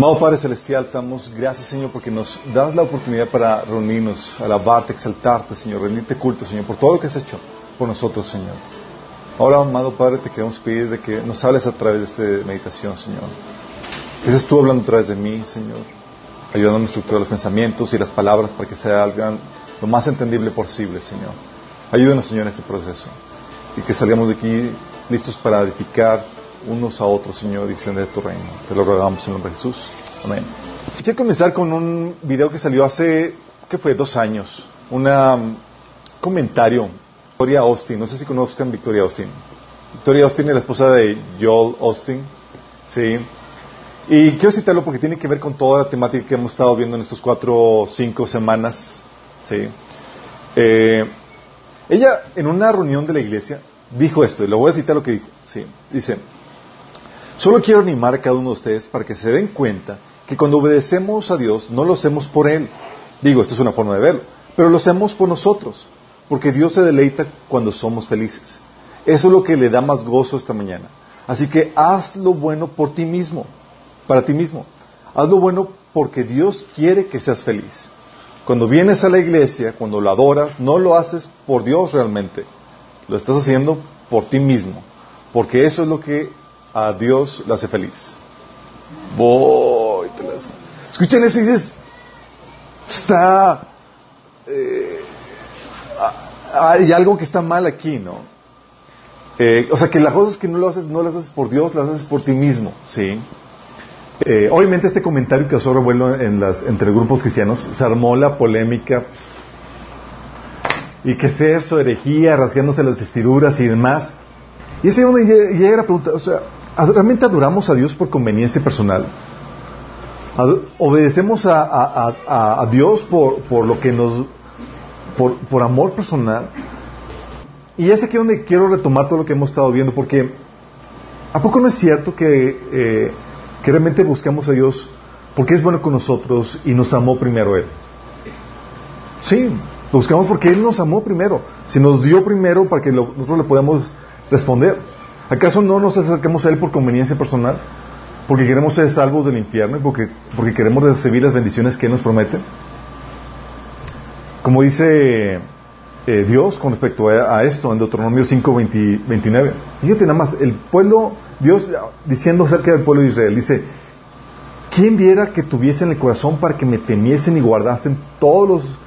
Amado Padre Celestial, te damos gracias, Señor, porque nos das la oportunidad para reunirnos, alabarte, exaltarte, Señor, rendirte culto, Señor, por todo lo que has hecho por nosotros, Señor. Ahora, amado Padre, te queremos pedir de que nos hables a través de esta meditación, Señor. Que seas tú hablando a través de mí, Señor, ayudándome a estructurar los pensamientos y las palabras para que salgan lo más entendible posible, Señor. Ayúdanos, Señor, en este proceso y que salgamos de aquí listos para edificar unos a otros, Señor, y extender tu reino. Te lo rogamos en nombre de Jesús. Amén. Quiero comenzar con un video que salió hace, ¿qué fue? Dos años. Un um, comentario. Victoria Austin. No sé si conozcan Victoria Austin. Victoria Austin es la esposa de Joel Austin. Sí. Y quiero citarlo porque tiene que ver con toda la temática que hemos estado viendo en estos cuatro o cinco semanas. Sí. Eh, ella, en una reunión de la iglesia, dijo esto, y lo voy a citar lo que dijo. Sí. Dice, Solo quiero animar a cada uno de ustedes para que se den cuenta que cuando obedecemos a Dios no lo hacemos por Él. Digo, esta es una forma de verlo, pero lo hacemos por nosotros, porque Dios se deleita cuando somos felices. Eso es lo que le da más gozo esta mañana. Así que haz lo bueno por ti mismo, para ti mismo. Haz lo bueno porque Dios quiere que seas feliz. Cuando vienes a la iglesia, cuando lo adoras, no lo haces por Dios realmente. Lo estás haciendo por ti mismo, porque eso es lo que a Dios la hace feliz. Voy, te las... Escuchen eso y dices, está... Eh, hay algo que está mal aquí, ¿no? Eh, o sea, que las cosas que no lo haces, no las haces por Dios, las haces por ti mismo, ¿sí? Eh, obviamente este comentario que causó revuelo en las, entre grupos cristianos, se armó la polémica y que es eso, herejía, rasgándose las vestiduras y demás. Y ese donde llega la pregunta, o sea, ¿realmente adoramos a Dios por conveniencia personal? ¿Obedecemos a, Dios por, por, lo que nos, por, por, amor personal? Y es aquí donde quiero retomar todo lo que hemos estado viendo, porque ¿a poco no es cierto que, eh, que realmente buscamos a Dios porque es bueno con nosotros y nos amó primero Él? Sí, lo buscamos porque Él nos amó primero. Si nos dio primero para que nosotros le podamos responder. ¿Acaso no nos acercamos a Él por conveniencia personal? ¿Porque queremos ser salvos del infierno y porque, porque queremos recibir las bendiciones que Él nos promete? Como dice eh, Dios con respecto a, esto en Deuteronomio 5, 29. Fíjate nada más, el pueblo, Dios diciendo acerca del pueblo de Israel, dice, ¿quién viera que tuviesen el corazón para que me temiesen y guardasen todos los,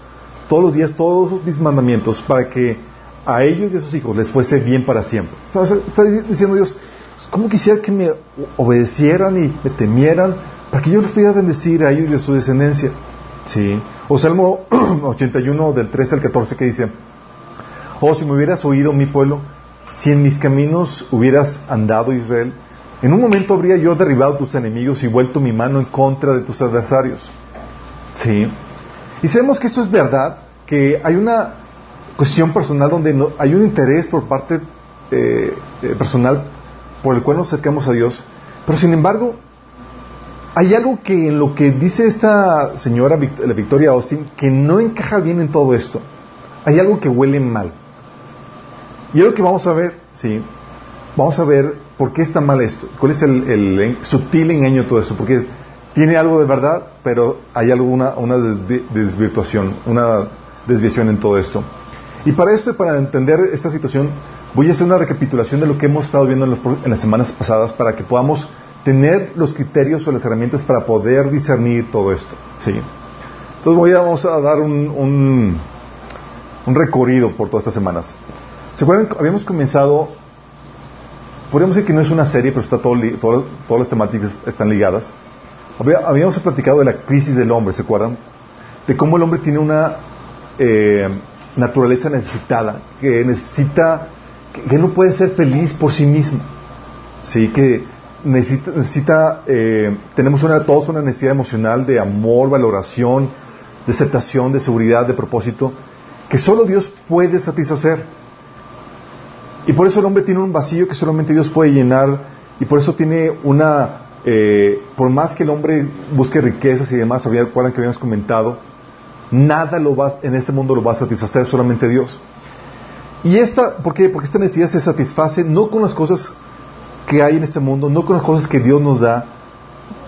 todos los días todos mis mandamientos para que a ellos y a sus hijos les fuese bien para siempre. Está diciendo Dios, ¿cómo quisiera que me obedecieran y me temieran para que yo les pudiera bendecir a ellos y a su descendencia? Sí. O Salmo 81 del 13 al 14 que dice, oh, si me hubieras oído mi pueblo, si en mis caminos hubieras andado Israel, en un momento habría yo derribado tus enemigos y vuelto mi mano en contra de tus adversarios. Sí. Y sabemos que esto es verdad, que hay una cuestión personal donde no, hay un interés por parte eh, eh, personal por el cual nos acercamos a Dios, pero sin embargo, hay algo que en lo que dice esta señora la Victoria Austin que no encaja bien en todo esto. Hay algo que huele mal. Y es lo que vamos a ver, sí. Vamos a ver por qué está mal esto. ¿Cuál es el, sutil engaño de todo esto? Porque tiene algo de verdad, pero hay alguna una desvirtuación, una desviación en todo esto. Y para esto y para entender esta situación, voy a hacer una recapitulación de lo que hemos estado viendo en, las semanas pasadas para que podamos tener los criterios o las herramientas para poder discernir todo esto. ¿sí? Entonces voy a, vamos a dar un, un, recorrido por todas estas semanas. ¿Se acuerdan? Habíamos comenzado, podríamos decir que no es una serie, pero está todo, todas las temáticas están ligadas. Habíamos platicado de la crisis del hombre, ¿se acuerdan? De cómo el hombre tiene una... Eh, naturaleza necesitada, que necesita, que, no puede ser feliz por sí mismo, sí, que necesita, eh, tenemos una, todos una necesidad emocional de amor, valoración, de aceptación, de seguridad, de propósito, que solo Dios puede satisfacer. Y por eso el hombre tiene un vacío que solamente Dios puede llenar, y por eso tiene una, eh, por más que el hombre busque riquezas y demás, había, que habíamos comentado, Nada lo va, en este mundo lo va a satisfacer, solamente Dios. Y esta, ¿por qué? Porque esta necesidad se satisface no con las cosas que hay en este mundo, no con las cosas que Dios nos da,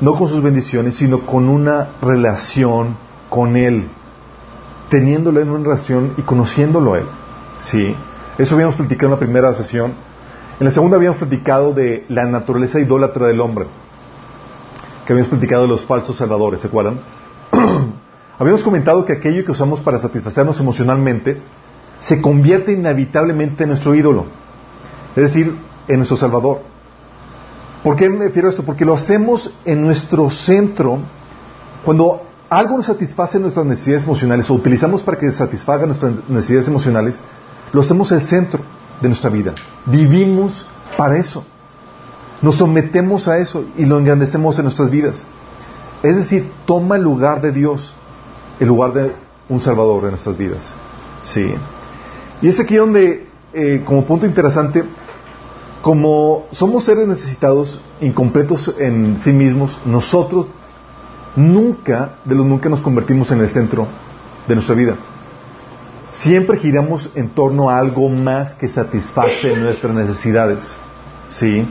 no con sus bendiciones, sino con una relación con Él, teniéndolo en una relación y conociéndolo a Él. ¿Sí? Eso habíamos platicado en la primera sesión. En la segunda habíamos platicado de la naturaleza idólatra del hombre, que habíamos platicado de los falsos salvadores, ¿se acuerdan? habíamos comentado que aquello que usamos para satisfacernos emocionalmente se convierte inevitablemente en nuestro ídolo, es decir, en nuestro salvador. ¿Por qué me refiero a esto? Porque lo hacemos en nuestro centro cuando algo nos satisface nuestras necesidades emocionales o utilizamos para que satisfaga nuestras necesidades emocionales, lo hacemos el centro de nuestra vida. Vivimos para eso. Nos sometemos a eso y lo engrandecemos en nuestras vidas. Es decir, toma el lugar de Dios, el lugar de un Salvador en nuestras vidas. Sí. Y es aquí donde, eh, como punto interesante, como somos seres necesitados, incompletos en sí mismos, nosotros nunca, de los nunca nos convertimos en el centro de nuestra vida. Siempre giramos en torno a algo más que satisface nuestras necesidades. ¿Sí?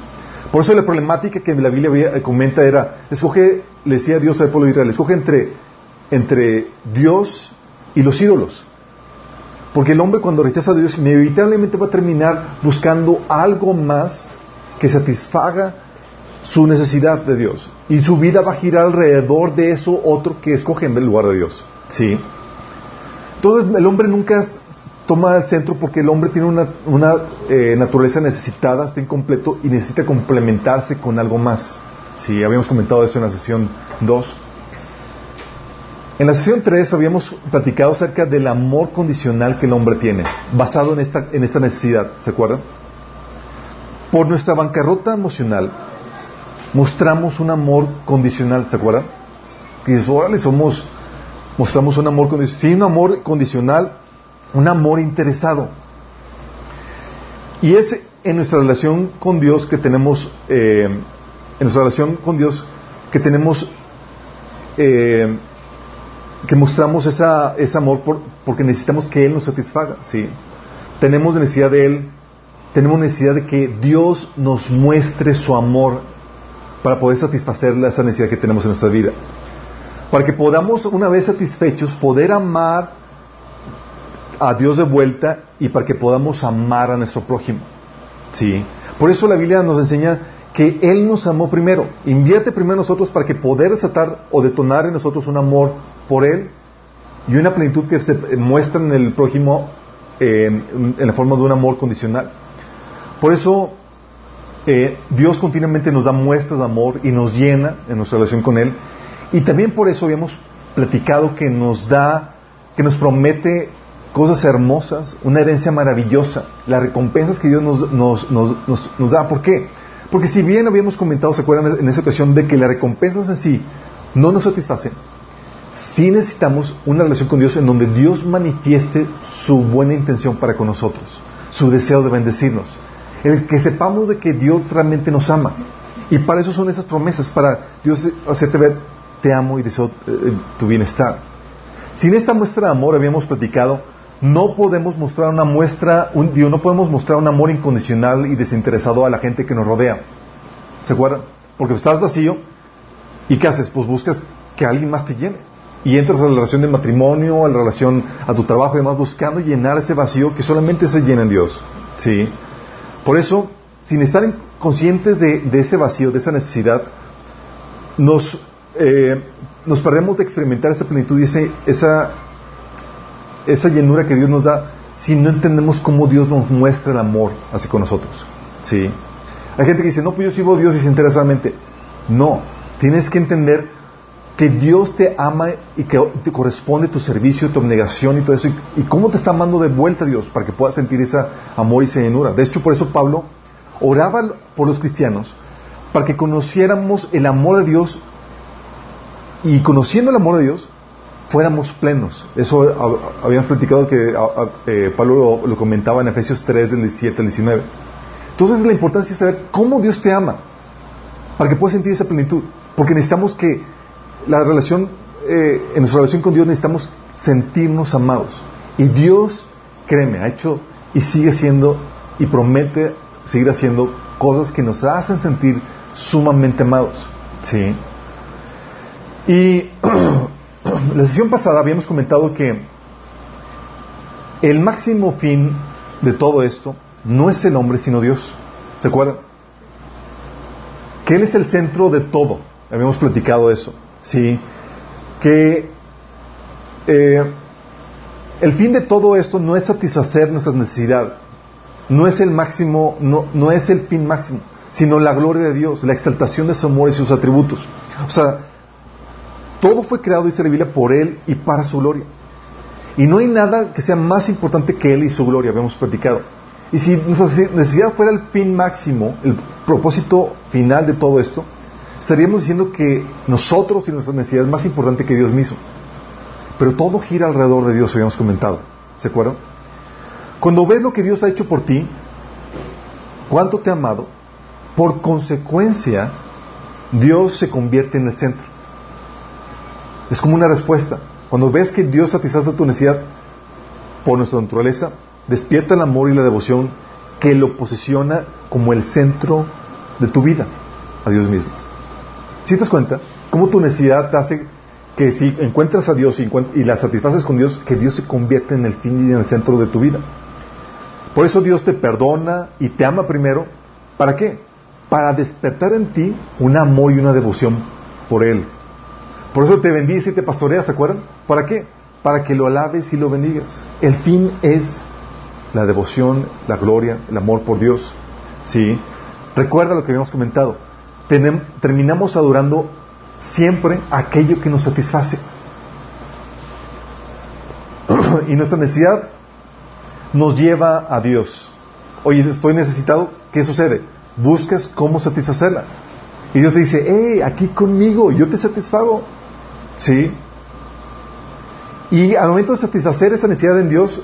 Por eso la problemática que la Biblia comenta era, escoge, le decía Dios al pueblo de Israel, escoge entre, entre Dios y los ídolos. Porque el hombre cuando rechaza a Dios inevitablemente va a terminar buscando algo más que satisfaga su necesidad de Dios. Y su vida va a girar alrededor de eso otro que escoge en lugar de Dios. ¿Sí? Entonces el hombre nunca toma el centro porque el hombre tiene una, eh, naturaleza necesitada, está incompleto y necesita complementarse con algo más. Sí, habíamos comentado eso en la sesión 2. En la sesión 3 habíamos platicado acerca del amor condicional que el hombre tiene, basado en esta, en esta necesidad, ¿se acuerdan? Por nuestra bancarrota emocional, mostramos un amor condicional, ¿se acuerdan? Y dices, órale, somos, mostramos un amor condicional. Sí, un amor condicional, un amor interesado. Y es en nuestra relación con Dios que tenemos, eh, en nuestra relación con Dios que tenemos, eh, que mostramos esa, ese amor porque necesitamos que Él nos satisfaga, ¿sí? Tenemos necesidad de Él, tenemos necesidad de que Dios nos muestre su amor para poder satisfacer esa necesidad que tenemos en nuestra vida. Para que podamos, una vez satisfechos, poder amar a Dios de vuelta y para que podamos amar a nuestro prójimo. ¿Sí? Por eso la Biblia nos enseña que Él nos amó primero. Invierte primero en nosotros para que poder desatar o detonar en nosotros un amor por Él y una plenitud que se muestra en el prójimo en la forma de un amor condicional. Por eso eh, Dios continuamente nos da muestras de amor y nos llena en nuestra relación con Él. Y también por eso habíamos platicado que nos da, que nos promete cosas hermosas, una herencia maravillosa, las recompensas que Dios nos, nos, da. ¿Por qué? Porque si bien habíamos comentado, ¿se acuerdan en esa ocasión de que las recompensas en sí no nos satisfacen? Sí necesitamos una relación con Dios en donde Dios manifieste su buena intención para con nosotros, su deseo de bendecirnos el que sepamos de que Dios realmente nos ama. Y para eso son esas promesas, para Dios hacerte ver, te amo y deseo eh, tu bienestar. Sin esta muestra de amor, habíamos platicado, no podemos mostrar una muestra, un, no podemos mostrar un amor incondicional y desinteresado a la gente que nos rodea. ¿Se acuerdan? Porque estás vacío y ¿qué haces? Pues buscas que alguien más te llene. Y entras a la relación de matrimonio, a la relación a tu trabajo y demás, buscando llenar ese vacío que solamente se llena en Dios. ¿Sí? Por eso, sin estar conscientes de, ese vacío, de esa necesidad, nos, eh, nos perdemos de experimentar esa plenitud y esa, esa llenura que Dios nos da si no entendemos cómo Dios nos muestra el amor así con nosotros. ¿Sí? Hay gente que dice, no, pues yo sirvo a Dios desinteresadamente. No, tienes que entender que Dios te ama y que te corresponde tu servicio, tu abnegación y todo eso, y, cómo te está amando de vuelta Dios para que puedas sentir ese amor y esa llenura. De hecho, por eso Pablo oraba por los cristianos para que conociéramos el amor de Dios y conociendo el amor de Dios fuéramos plenos. Eso habíamos platicado que eh, Pablo lo, lo, comentaba en Efesios 3 del 17 al 19. Entonces la importancia es saber cómo Dios te ama para que puedas sentir esa plenitud, porque necesitamos que la relación, eh, en nuestra relación con Dios necesitamos sentirnos amados. Y Dios, créeme, ha hecho y sigue siendo y promete seguir haciendo cosas que nos hacen sentir sumamente amados. ¿Sí? Y la sesión pasada habíamos comentado que el máximo fin de todo esto no es el hombre, sino Dios. ¿Se acuerdan? Que Él es el centro de todo. Habíamos platicado eso. ¿Sí? Que eh, el fin de todo esto no es satisfacer nuestras necesidades. No es el máximo, no, no es el fin máximo, sino la gloria de Dios, la exaltación de su amor y sus atributos. O sea, todo fue creado y se revela por Él y para su gloria. Y no hay nada que sea más importante que Él y su gloria, habíamos platicado. Y si nuestra necesidad fuera el fin máximo, el propósito final de todo esto, estaríamos diciendo que nosotros y nuestra necesidad es más importante que Dios mismo. Pero todo gira alrededor de Dios, habíamos comentado. ¿Se acuerdan? Cuando ves lo que Dios ha hecho por ti, cuánto te ha amado, por consecuencia, Dios se convierte en el centro. Es como una respuesta. Cuando ves que Dios satisface tu necesidad por nuestra naturaleza, despierta el amor y la devoción que lo posiciona como el centro de tu vida a Dios mismo. Si te das cuenta, cómo tu necesidad te hace que si encuentras a Dios y, la satisfaces con Dios, que Dios se convierte en el fin y en el centro de tu vida. Por eso Dios te perdona y te ama primero. ¿Para qué? Para despertar en ti un amor y una devoción por Él. Por eso te bendice y te pastorea, ¿se acuerdan? ¿Para qué? Para que lo alabes y lo bendigas. El fin es la devoción, la gloria, el amor por Dios. ¿Sí? Recuerda lo que habíamos comentado. Terminamos adorando siempre aquello que nos satisface. y nuestra necesidad nos lleva a Dios. Oye, estoy necesitado, ¿qué sucede? Buscas cómo satisfacerla. Y Dios te dice, hey, aquí conmigo, yo te satisfago. ¿Sí? Y al momento de satisfacer esa necesidad en Dios,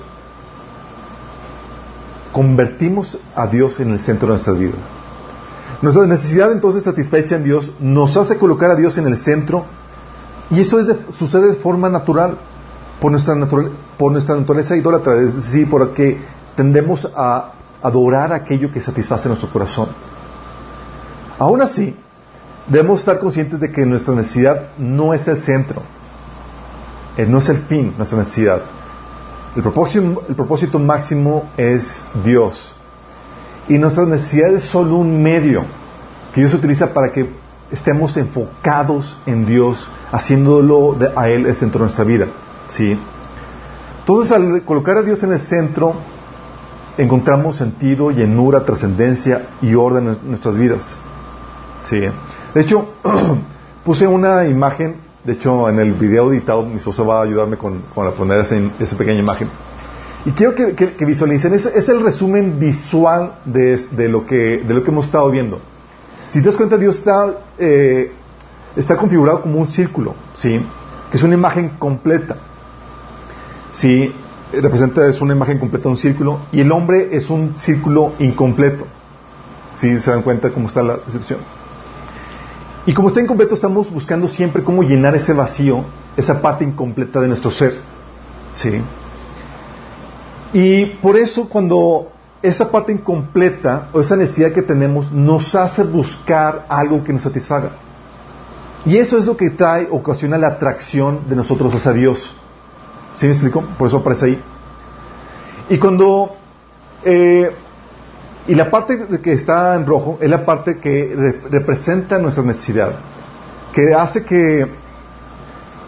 convertimos a Dios en el centro de nuestra vida. Nuestra necesidad entonces satisfecha en Dios nos hace colocar a Dios en el centro y esto sucede de forma natural por nuestra, por naturaleza idólatra, es decir, porque tendemos a adorar aquello que satisface nuestro corazón. Aún así, debemos estar conscientes de que nuestra necesidad no es el centro, eh, no es el fin, nuestra necesidad. El propósito, el propósito máximo es Dios. Y nuestra necesidad es solo un medio que Dios utiliza para que estemos enfocados en Dios, haciéndolo a Él el centro de nuestra vida. ¿sí? Entonces, al colocar a Dios en el centro, encontramos sentido, llenura, trascendencia y orden en nuestras vidas. ¿sí? De hecho, puse una imagen, de hecho, en el video editado, mi esposa va a ayudarme con, con poner esa pequeña imagen. Y quiero que, visualicen, es, es, el resumen visual de, lo que, de lo que hemos estado viendo. Si te das cuenta, Dios está, eh, está configurado como un círculo, ¿sí? Que es una imagen completa. ¿Sí? Representa, es una imagen completa de un círculo, y el hombre es un círculo incompleto. ¿Sí? ¿Se dan cuenta cómo está la situación? Y como está incompleto, estamos buscando siempre cómo llenar ese vacío, esa parte incompleta de nuestro ser. ¿Sí? Y por eso cuando esa parte incompleta o esa necesidad que tenemos nos hace buscar algo que nos satisfaga. Y eso es lo que trae, ocasiona la atracción de nosotros hacia Dios. ¿Sí me explico? Por eso aparece ahí. Y cuando... Eh, y la parte que está en rojo es la parte que representa nuestra necesidad, que hace que...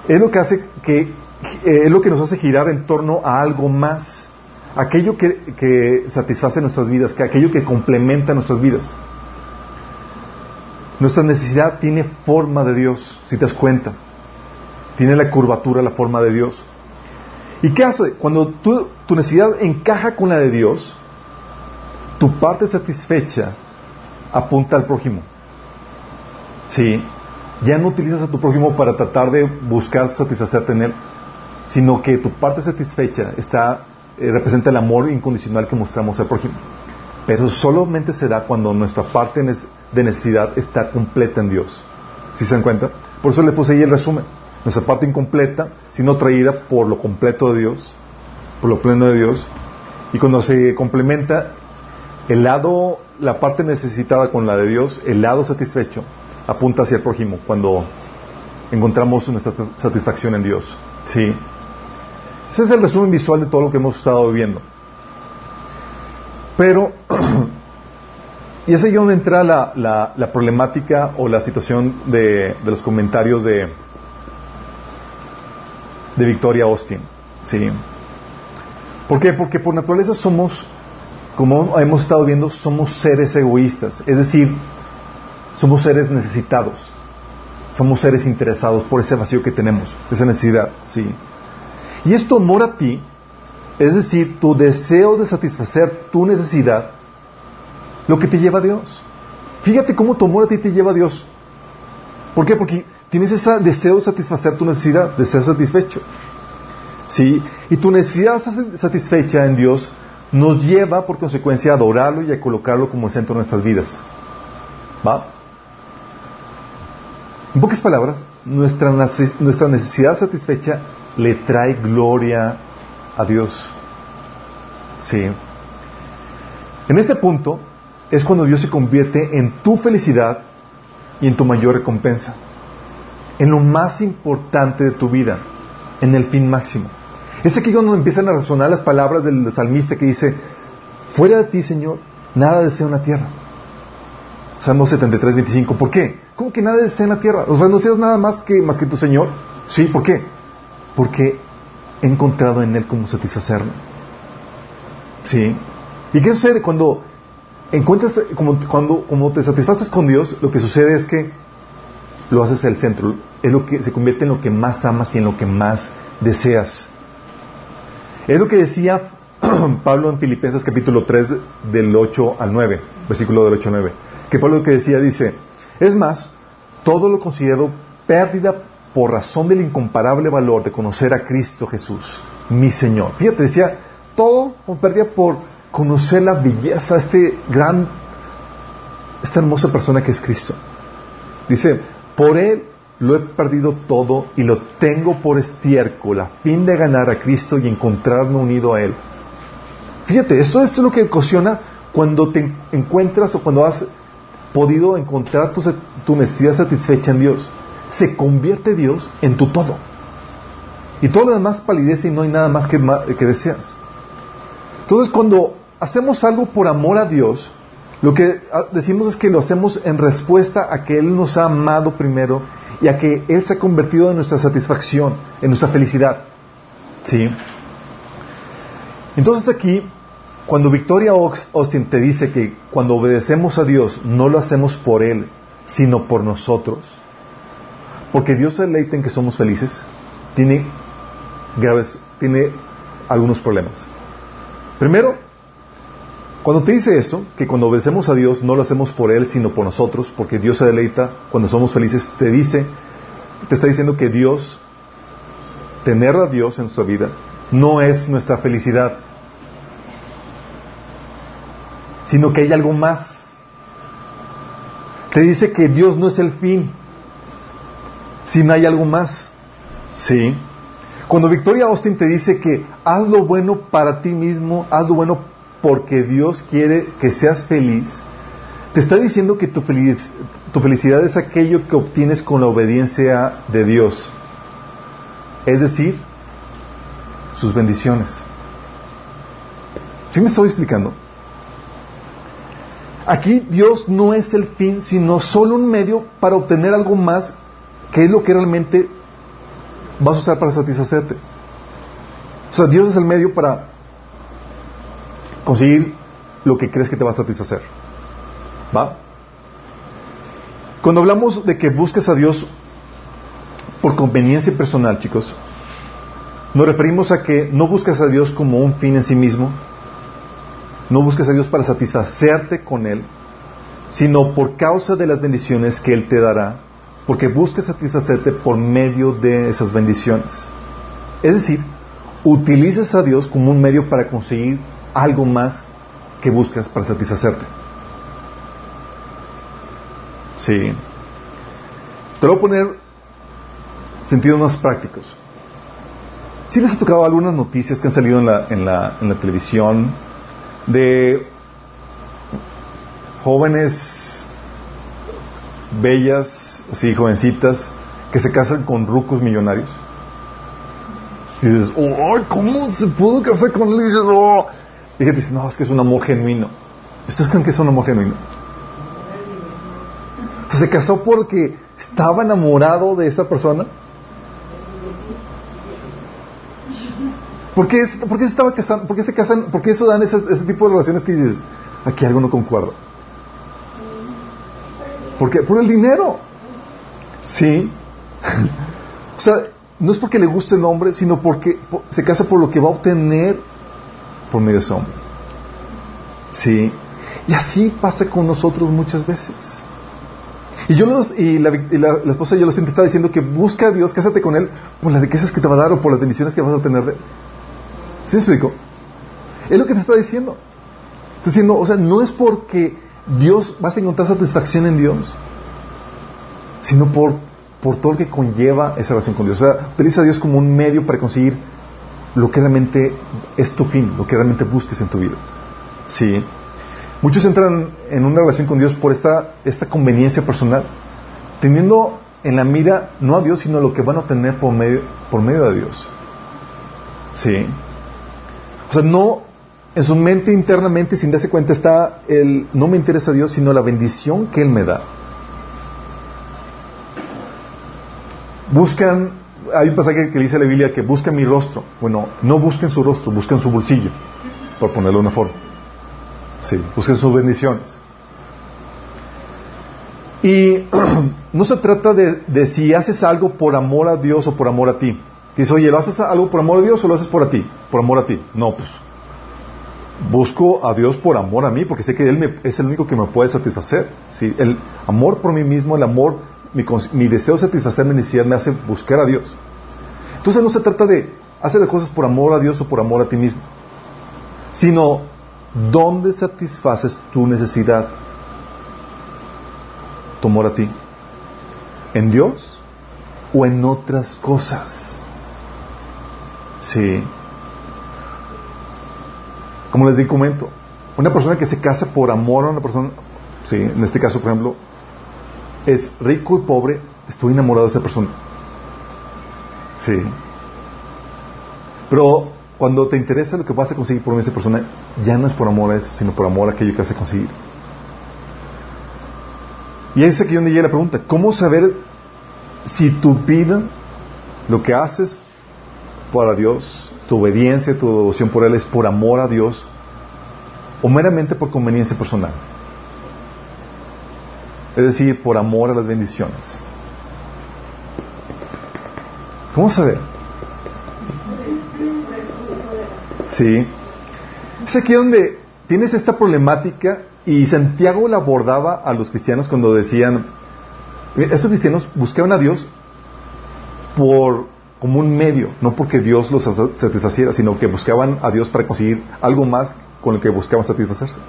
Es lo que hace que... Eh, es lo que nos hace girar en torno a algo más aquello que, satisface nuestras vidas, que aquello que complementa nuestras vidas. Nuestra necesidad tiene forma de Dios, si te das cuenta. Tiene la curvatura, la forma de Dios. ¿Y qué hace? Cuando tu necesidad encaja con la de Dios, tu parte satisfecha apunta al prójimo. Sí, ya no utilizas a tu prójimo para tratar de buscar satisfacerte en él, sino que tu parte satisfecha está eh, representa el amor incondicional que mostramos al prójimo. Pero solamente se da cuando nuestra parte de necesidad está completa en Dios. ¿Sí se dan cuenta? Por eso le puse ahí el resumen. Nuestra parte incompleta, sino traída por lo completo de Dios, por lo pleno de Dios. Y cuando se complementa el lado, la parte necesitada con la de Dios, el lado satisfecho, apunta hacia el prójimo cuando encontramos nuestra satisfacción en Dios. Sí. Ese es el resumen visual de todo lo que hemos estado viviendo. Pero, y es ahí donde entra la, problemática o la situación de, de, los comentarios de, de Victoria Austin. ¿sí? ¿Por qué? Porque por naturaleza somos, como hemos estado viendo, somos seres egoístas. Es decir, somos seres necesitados. Somos seres interesados por ese vacío que tenemos, esa necesidad. ¿sí? Y es tu amor a ti, es decir, tu deseo de satisfacer tu necesidad, lo que te lleva a Dios. Fíjate cómo tu amor a ti te lleva a Dios. ¿Por qué? Porque tienes ese deseo de satisfacer tu necesidad, de ser satisfecho. ¿Sí? Y tu necesidad satisfecha en Dios nos lleva por consecuencia a adorarlo y a colocarlo como el centro de nuestras vidas. ¿Va? En pocas palabras, nuestra, nuestra necesidad satisfecha le trae gloria a Dios. Sí. En este punto es cuando Dios se convierte en tu felicidad y en tu mayor recompensa, en lo más importante de tu vida, en el fin máximo. Es aquí cuando empiezan a resonar las palabras del salmista que dice, fuera de ti, Señor, nada deseo en la tierra. Salmo 73, 25. ¿Por qué? ¿Cómo que nada desea en la tierra? O sea, no seas nada más que, más que tu Señor. Sí, ¿por qué? Porque he encontrado en Él cómo satisfacerme. ¿Sí? ¿Y qué sucede cuando encuentras, como, cuando como te satisfaces con Dios, lo que sucede es que lo haces el centro, es lo que se convierte en lo que más amas y en lo que más deseas. Es lo que decía Pablo en Filipenses capítulo 3 del 8 al 9, versículo del 8 al 9. Que Pablo lo que decía dice, es más, todo lo considero pérdida por razón del incomparable valor de conocer a Cristo Jesús, mi Señor. Fíjate, decía, todo pérdida por conocer la belleza, este gran, esta hermosa persona que es Cristo. Dice, por Él lo he perdido todo y lo tengo por estiércol a fin de ganar a Cristo y encontrarme unido a Él. Fíjate, esto es lo que ocasiona cuando te encuentras o cuando has podido encontrar tu, necesidad satisfecha en Dios. Se convierte Dios en tu todo. Y todo lo demás palidece y no hay nada más que, deseas. Entonces, cuando hacemos algo por amor a Dios, lo que ah, decimos es que lo hacemos en respuesta a que Él nos ha amado primero y a que Él se ha convertido en nuestra satisfacción, en nuestra felicidad. ¿Sí? Entonces aquí, cuando Victoria Austin te dice que cuando obedecemos a Dios no lo hacemos por Él, sino por nosotros, porque Dios se deleita en que somos felices, tiene graves, tiene algunos problemas. Primero, cuando te dice eso, que cuando obedecemos a Dios no lo hacemos por Él, sino por nosotros, porque Dios se deleita cuando somos felices, te dice, te está diciendo que Dios, tener a Dios en nuestra vida, no es nuestra felicidad, sino que hay algo más. Te dice que Dios no es el fin, sino hay algo más. ¿Sí? Cuando Victoria Austin te dice que haz lo bueno para ti mismo, haz lo bueno porque Dios quiere que seas feliz, te está diciendo que tu, felicidad es aquello que obtienes con la obediencia de Dios. Es decir, sus bendiciones. ¿Sí me estoy explicando? Aquí Dios no es el fin, sino solo un medio para obtener algo más que es lo que realmente vas a usar para satisfacerte. O sea, Dios es el medio para conseguir lo que crees que te va a satisfacer. ¿Va? Cuando hablamos de que busques a Dios por conveniencia personal, chicos, nos referimos a que no buscas a Dios como un fin en sí mismo, no buscas a Dios para satisfacerte con Él, sino por causa de las bendiciones que Él te dará, porque buscas satisfacerte por medio de esas bendiciones. Es decir, utilizas a Dios como un medio para conseguir algo más que buscas para satisfacerte. Sí. Te lo voy a poner sentidos más prácticos. Si les ha tocado algunas noticias que han salido en la, en la, en la televisión de jóvenes bellas, así jovencitas, que se casan con rucos millonarios. Y dices, oh, ¿cómo se pudo casar con él? Y dices, oh. Y dice, no, es que es un amor genuino. ¿Ustedes creen que es un amor genuino? se casó porque estaba enamorado de esa persona. ¿Por qué, por qué se estaba casando? ¿Por qué se casan? ¿Por qué eso dan ese, ese tipo de relaciones que dices, aquí algo no concuerda? ¿Por qué? Por el dinero. Sí. o sea, no es porque le guste el hombre, sino porque se casa por lo que va a obtener por medio de ese hombre. Sí. Y así pasa con nosotros muchas veces. Y yo y, la, esposa de yo lo siempre está diciendo que busca a Dios, cásate con Él por las riquezas que te va a dar o por las bendiciones que vas a tener de Él. ¿Sí me explico? Es lo que te está diciendo. Está diciendo, o sea, no es porque Dios vas a encontrar satisfacción en Dios, sino por, por todo lo que conlleva esa relación con Dios. O sea, utiliza a Dios como un medio para conseguir lo que realmente es tu fin, lo que realmente busques en tu vida. Sí. Muchos entran en una relación con Dios por esta, esta conveniencia personal, teniendo en la mira no a Dios, sino lo que van a obtener por medio, por medio de Dios. Sí. O sea, no, en su mente internamente, sin darse cuenta, está el no me interesa a Dios, sino la bendición que Él me da. Buscan, hay un pasaje que dice la Biblia que buscan mi rostro. Bueno, no busquen su rostro, busquen su bolsillo, por ponerlo de una forma. Sí, busquen sus bendiciones. Y no se trata de, si haces algo por amor a Dios o por amor a ti. Dice, oye, ¿lo haces algo por amor a Dios o lo haces por a ti? Por amor a ti. No, pues busco a Dios por amor a mí, porque sé que Él es el único que me puede satisfacer. ¿sí? El amor por mí mismo, el amor, mi, mi, deseo de satisfacer mi necesidad me hace buscar a Dios. Entonces no se trata de hacer las cosas por amor a Dios o por amor a ti mismo, sino ¿Dónde satisfaces tu necesidad? Tu amor a ti. ¿En Dios o en otras cosas? Sí. Como les di comento, una persona que se casa por amor a una persona, sí, en este caso, por ejemplo, es rico y pobre, estoy enamorado de esa persona. Sí. Pero cuando te interesa lo que vas a conseguir por esa persona, ya no es por amor a eso, sino por amor a aquello que vas a conseguir. Y es aquí donde llega la pregunta, ¿cómo saber si tu vida, lo que haces para Dios, tu obediencia, tu devoción por Él es por amor a Dios o meramente por conveniencia personal? Es decir, por amor a las bendiciones. ¿Cómo saber? Sí. Es aquí donde tienes esta problemática y Santiago la abordaba a los cristianos cuando decían, esos cristianos buscaban a Dios por como un medio, no porque Dios los satisfaciera, sino que buscaban a Dios para conseguir algo más con lo que buscaban satisfacerse.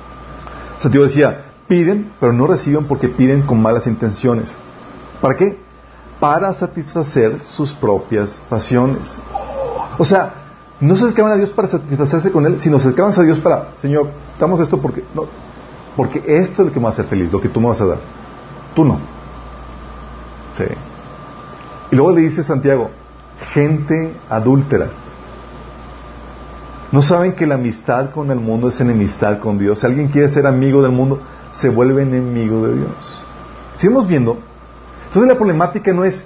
Santiago decía, piden, pero no reciben porque piden con malas intenciones. ¿Para qué? Para satisfacer sus propias pasiones. O sea, no se acercaban a Dios para satisfacerse con Él, sino se acercaban a Dios para, Señor, damos esto porque, no, porque esto es lo que me va a hacer feliz, lo que tú me vas a dar. Tú no. Sí. Y luego le dice Santiago, gente adúltera. ¿No saben que la amistad con el mundo es enemistad con Dios? Si alguien quiere ser amigo del mundo, se vuelve enemigo de Dios. Seguimos viendo. Entonces la problemática no es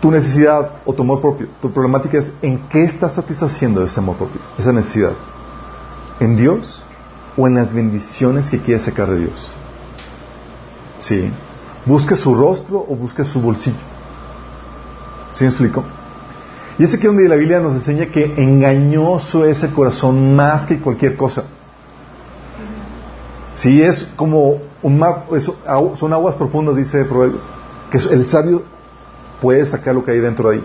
tu necesidad o tu amor propio. Tu problemática es en qué estás satisfaciendo ese amor propio, esa necesidad. ¿En Dios o en las bendiciones que quieres sacar de Dios? ¿Sí? ¿Busca su rostro o busca su bolsillo? ¿Sí me explico? Y es aquí donde la Biblia nos enseña que engañoso es el corazón más que cualquier cosa. Si sí, es como un mar, son aguas profundas, dice Proverbios, que el sabio puedes sacar lo que hay dentro de ahí.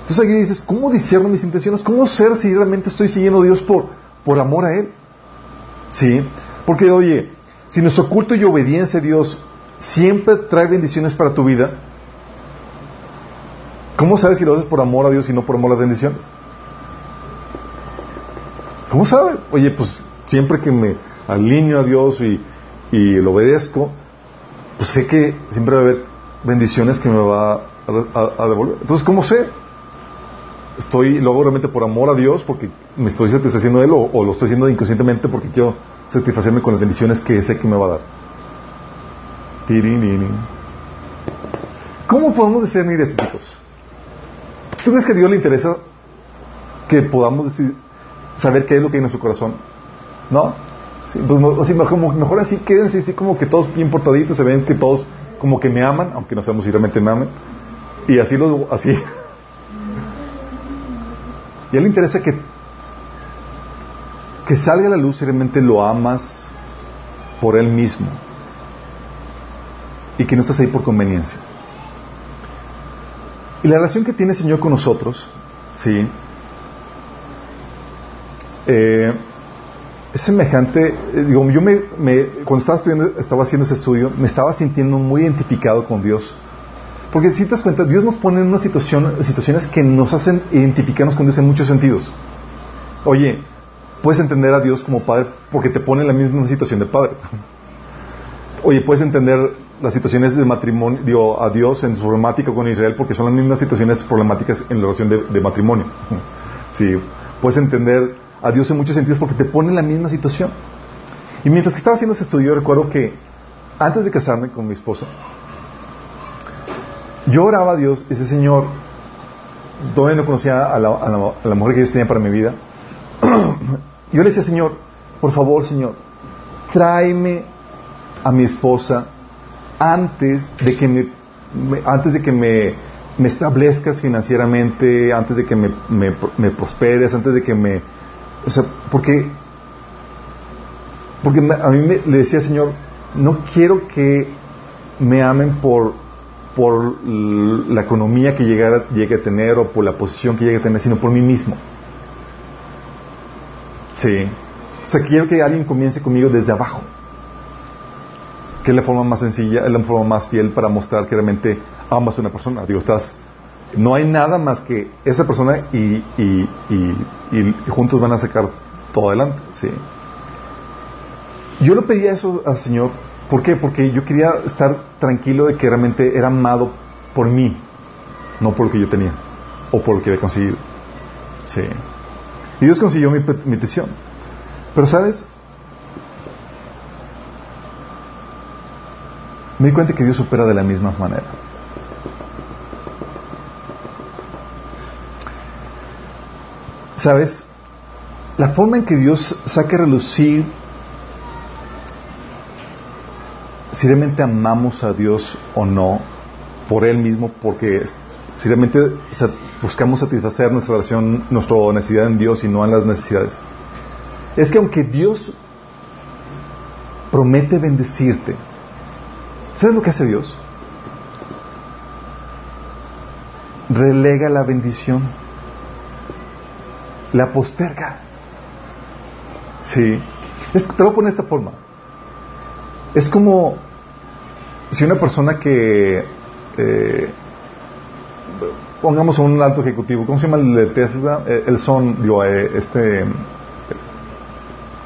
Entonces aquí dices, ¿cómo discierno mis intenciones? ¿Cómo ser si realmente estoy siguiendo a Dios por, por amor a Él? ¿Sí? Porque, oye, si nuestro culto y obediencia a Dios siempre trae bendiciones para tu vida, ¿cómo sabes si lo haces por amor a Dios y no por amor a las bendiciones? ¿Cómo sabes? Oye, pues siempre que me alineo a Dios y, lo obedezco, pues sé que siempre va a haber bendiciones que me va a, devolver. Entonces, ¿cómo sé? Estoy, lo hago realmente por amor a Dios, porque me estoy satisfaciendo de Él, o, lo estoy haciendo inconscientemente porque quiero satisfacerme con las bendiciones que sé que me va a dar. ¿Cómo podemos discernir esto, chicos? ¿Tú crees que a Dios le interesa que podamos saber qué es lo que hay en nuestro corazón? ¿No? pues, así, mejor así quédense así como que todos bien portaditos, se ven que todos como que me aman, aunque no sabemos si realmente me aman. Y así lo, así. Y a él le interesa que, que salga a la luz y realmente lo amas por él mismo. Y que no estás ahí por conveniencia. Y la relación que tiene el Señor con nosotros, ¿sí? Eh, es semejante, eh, digo, yo me, cuando estaba estudiando, estaba haciendo ese estudio, me estaba sintiendo muy identificado con Dios. Porque si te das cuenta, Dios nos pone en una situación, situaciones que nos hacen identificarnos con Dios en muchos sentidos. Oye, puedes entender a Dios como Padre porque te pone en la misma situación de Padre. Oye, puedes entender las situaciones de matrimonio, digo, a Dios en su problemática con Israel porque son las mismas situaciones problemáticas en la relación de, matrimonio. Sí, puedes entender a Dios en muchos sentidos porque te pone en la misma situación. Y mientras que estaba haciendo ese estudio, recuerdo que antes de casarme con mi esposa, yo oraba a Dios, ese Señor, todavía no conocía a la, a la mujer que Dios tenía para mi vida. yo le decía, Señor, por favor, Señor, tráeme a mi esposa antes de que me, antes de que me, me, establezcas financieramente, antes de que me, me prosperes, antes de que me o sea, porque, porque a mí me, le decía, Señor, no quiero que me amen por, por la economía que llegara, llegue a tener o por la posición que llegue a tener, sino por mí mismo. Sí. O sea, quiero que alguien comience conmigo desde abajo. Que es la forma más sencilla, es la forma más fiel para mostrar que realmente amas a una persona. Digo, estás no hay nada más que esa persona y, juntos van a sacar todo adelante. ¿sí? Yo le pedía eso al Señor. ¿Por qué? Porque yo quería estar tranquilo de que realmente era amado por mí, no por lo que yo tenía o por lo que había conseguido. Sí. Y Dios consiguió mi petición. Pero, ¿sabes? Me di cuenta que Dios opera de la misma manera. ¿Sabes? La forma en que Dios saque a relucir si realmente amamos a Dios o no por Él mismo, porque si realmente buscamos satisfacer nuestra relación, nuestra necesidad en Dios y no en las necesidades, es que aunque Dios promete bendecirte, ¿sabes lo que hace Dios? Relega la bendición la posterga. Sí. Te lo voy a poner de esta forma. Es como si una persona que, eh, pongamos un alto ejecutivo, ¿cómo se llama el de Tesla? Eh, el son, digo, eh, este,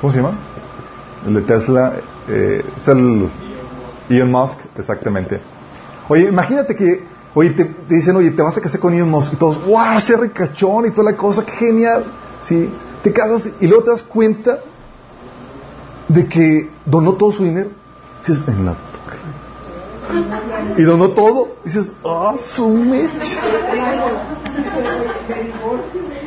¿cómo se llama? El de Tesla, es el Elon Musk, exactamente. Oye, imagínate que Oye, te, dicen, oye, te vas a casar con Elon Musk y todos, wow, ese ricachón y toda la cosa, qué genial. ¿Sí? Te casas y luego te das cuenta de que donó todo su dinero. Dices, en la torre. Y donó todo. Dices, ah, su mecha.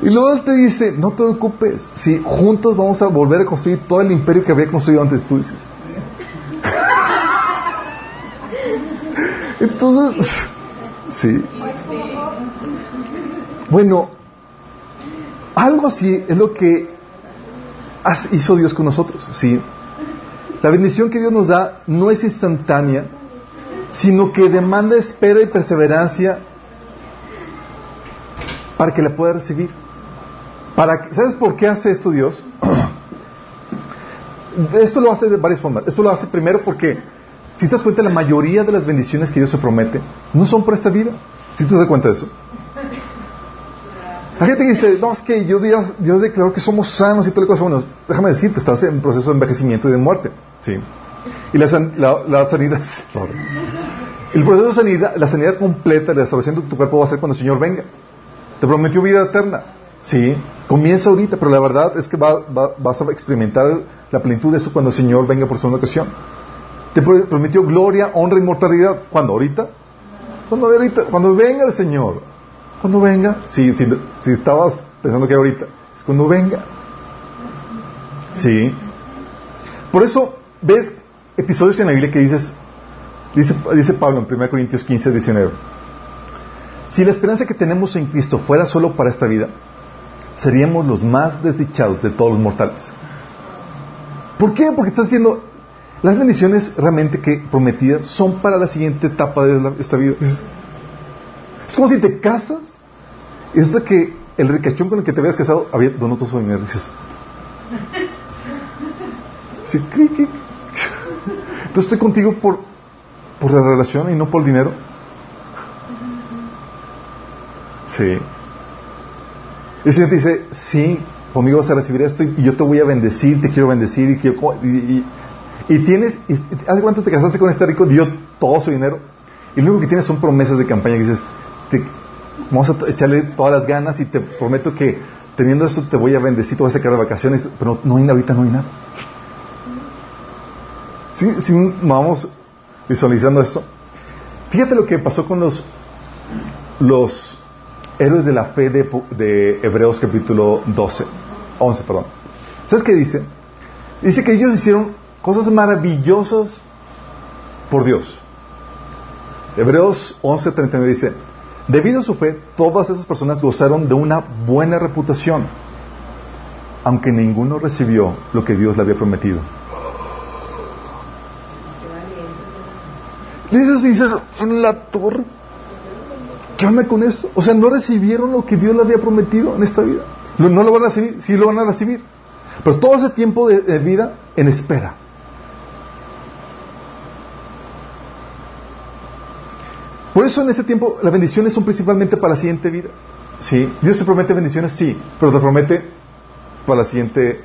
Y luego te dice, no te preocupes, si juntos vamos a volver a construir todo el imperio que había construido antes, tú dices. Entonces, sí. Bueno, algo así es lo que hizo Dios con nosotros, ¿sí? La bendición que Dios nos da no es instantánea, sino que demanda espera y perseverancia para que la pueda recibir. Para, ¿Sabes por qué hace esto Dios? esto lo hace de varias formas. Esto lo hace primero porque si te das cuenta, la mayoría de las bendiciones que Dios se promete no son por esta vida. Si te das cuenta de eso. La gente que dice, no, es que Dios, Dios declaró que somos sanos y toda la cosa. Bueno, déjame decirte, estás en proceso de envejecimiento y de muerte. ¿sí? Y la, sanidad, el proceso de sanidad, la sanidad completa, la restauración de tu cuerpo va a ser cuando el Señor venga. Te prometió vida eterna. Sí, comienza ahorita, pero la verdad es que vas a experimentar la plenitud de eso cuando el Señor venga por segunda ocasión. Te prometió gloria, honra, inmortalidad. ¿Cuándo? ¿Ahorita? Cuando, ahorita, cuando venga el Señor. Cuando venga. Si, si, estabas pensando que ahorita. Es cuando venga. Sí. Por eso, ves episodios en la Biblia que dices, dice, dice Pablo en 1 Corintios 15, 19. Si la esperanza que tenemos en Cristo fuera solo para esta vida, seríamos los más desdichados de todos los mortales. ¿Por qué? Porque estás haciendo las bendiciones realmente que prometidas son para la siguiente etapa de esta vida. Es, como si te casas y resulta que el ricachón con el que te habías casado había donado todo su dinero. dices, sí, Entonces estoy contigo por, por la relación y no por el dinero. Sí. Y el Señor te dice, sí, conmigo vas a recibir esto y yo te voy a bendecir, te quiero bendecir y quiero... Y, y, tienes, hace cuánto te casaste con este rico, dio todo su dinero y lo único que tienes son promesas de campaña que dices, vamos a echarle todas las ganas y te prometo que teniendo esto te voy a bendecir, te voy a sacar de vacaciones, pero no hay ahorita no hay nada. Si, vamos visualizando esto, fíjate lo que pasó con los, los héroes de la fe de, Hebreos capítulo 12, 11, perdón. ¿Sabes qué dice? Dice que ellos hicieron cosas maravillosas por Dios. Hebreos 11, 39 dice, debido a su fe, todas esas personas gozaron de una buena reputación, aunque ninguno recibió lo que Dios le había prometido. Dices, dices, en la torre ¿Qué onda con eso? O sea, no recibieron lo que Dios le había prometido en esta vida. No, lo van a recibir, sí lo van a recibir. Pero todo ese tiempo de, vida en espera. Por eso en ese tiempo las bendiciones son principalmente para la siguiente vida. ¿Sí? Dios te promete bendiciones, sí, pero te promete para la siguiente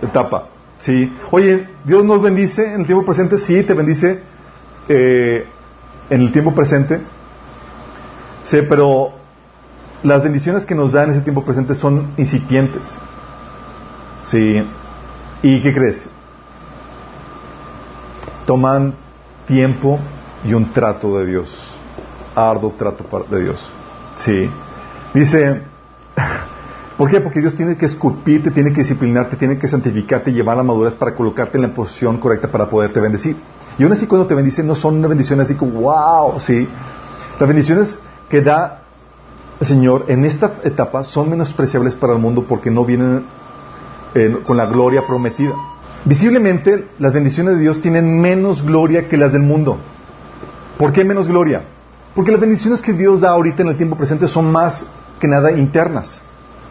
etapa. ¿Sí? Oye, Dios nos bendice en el tiempo presente, sí, te bendice eh, en el tiempo presente, Sí, pero las bendiciones que nos da en ese tiempo presente son incipientes. Sí. ¿Y qué crees? Toman tiempo y un trato de Dios. Arduo trato de Dios. Sí. Dice, ¿por qué? Porque Dios tiene que esculpirte, tiene que disciplinarte, tiene que santificarte, llevar a madurez para colocarte en la posición correcta para poderte bendecir. Y aún así cuando te bendice no son una bendición así como, wow, sí. Las bendiciones que da el Señor en esta etapa son menospreciables para el mundo porque no vienen eh, con la gloria prometida. Visiblemente, las bendiciones de Dios tienen menos gloria que las del mundo. ¿Por qué menos gloria? Porque las bendiciones que Dios da ahorita en el tiempo presente son más que nada internas.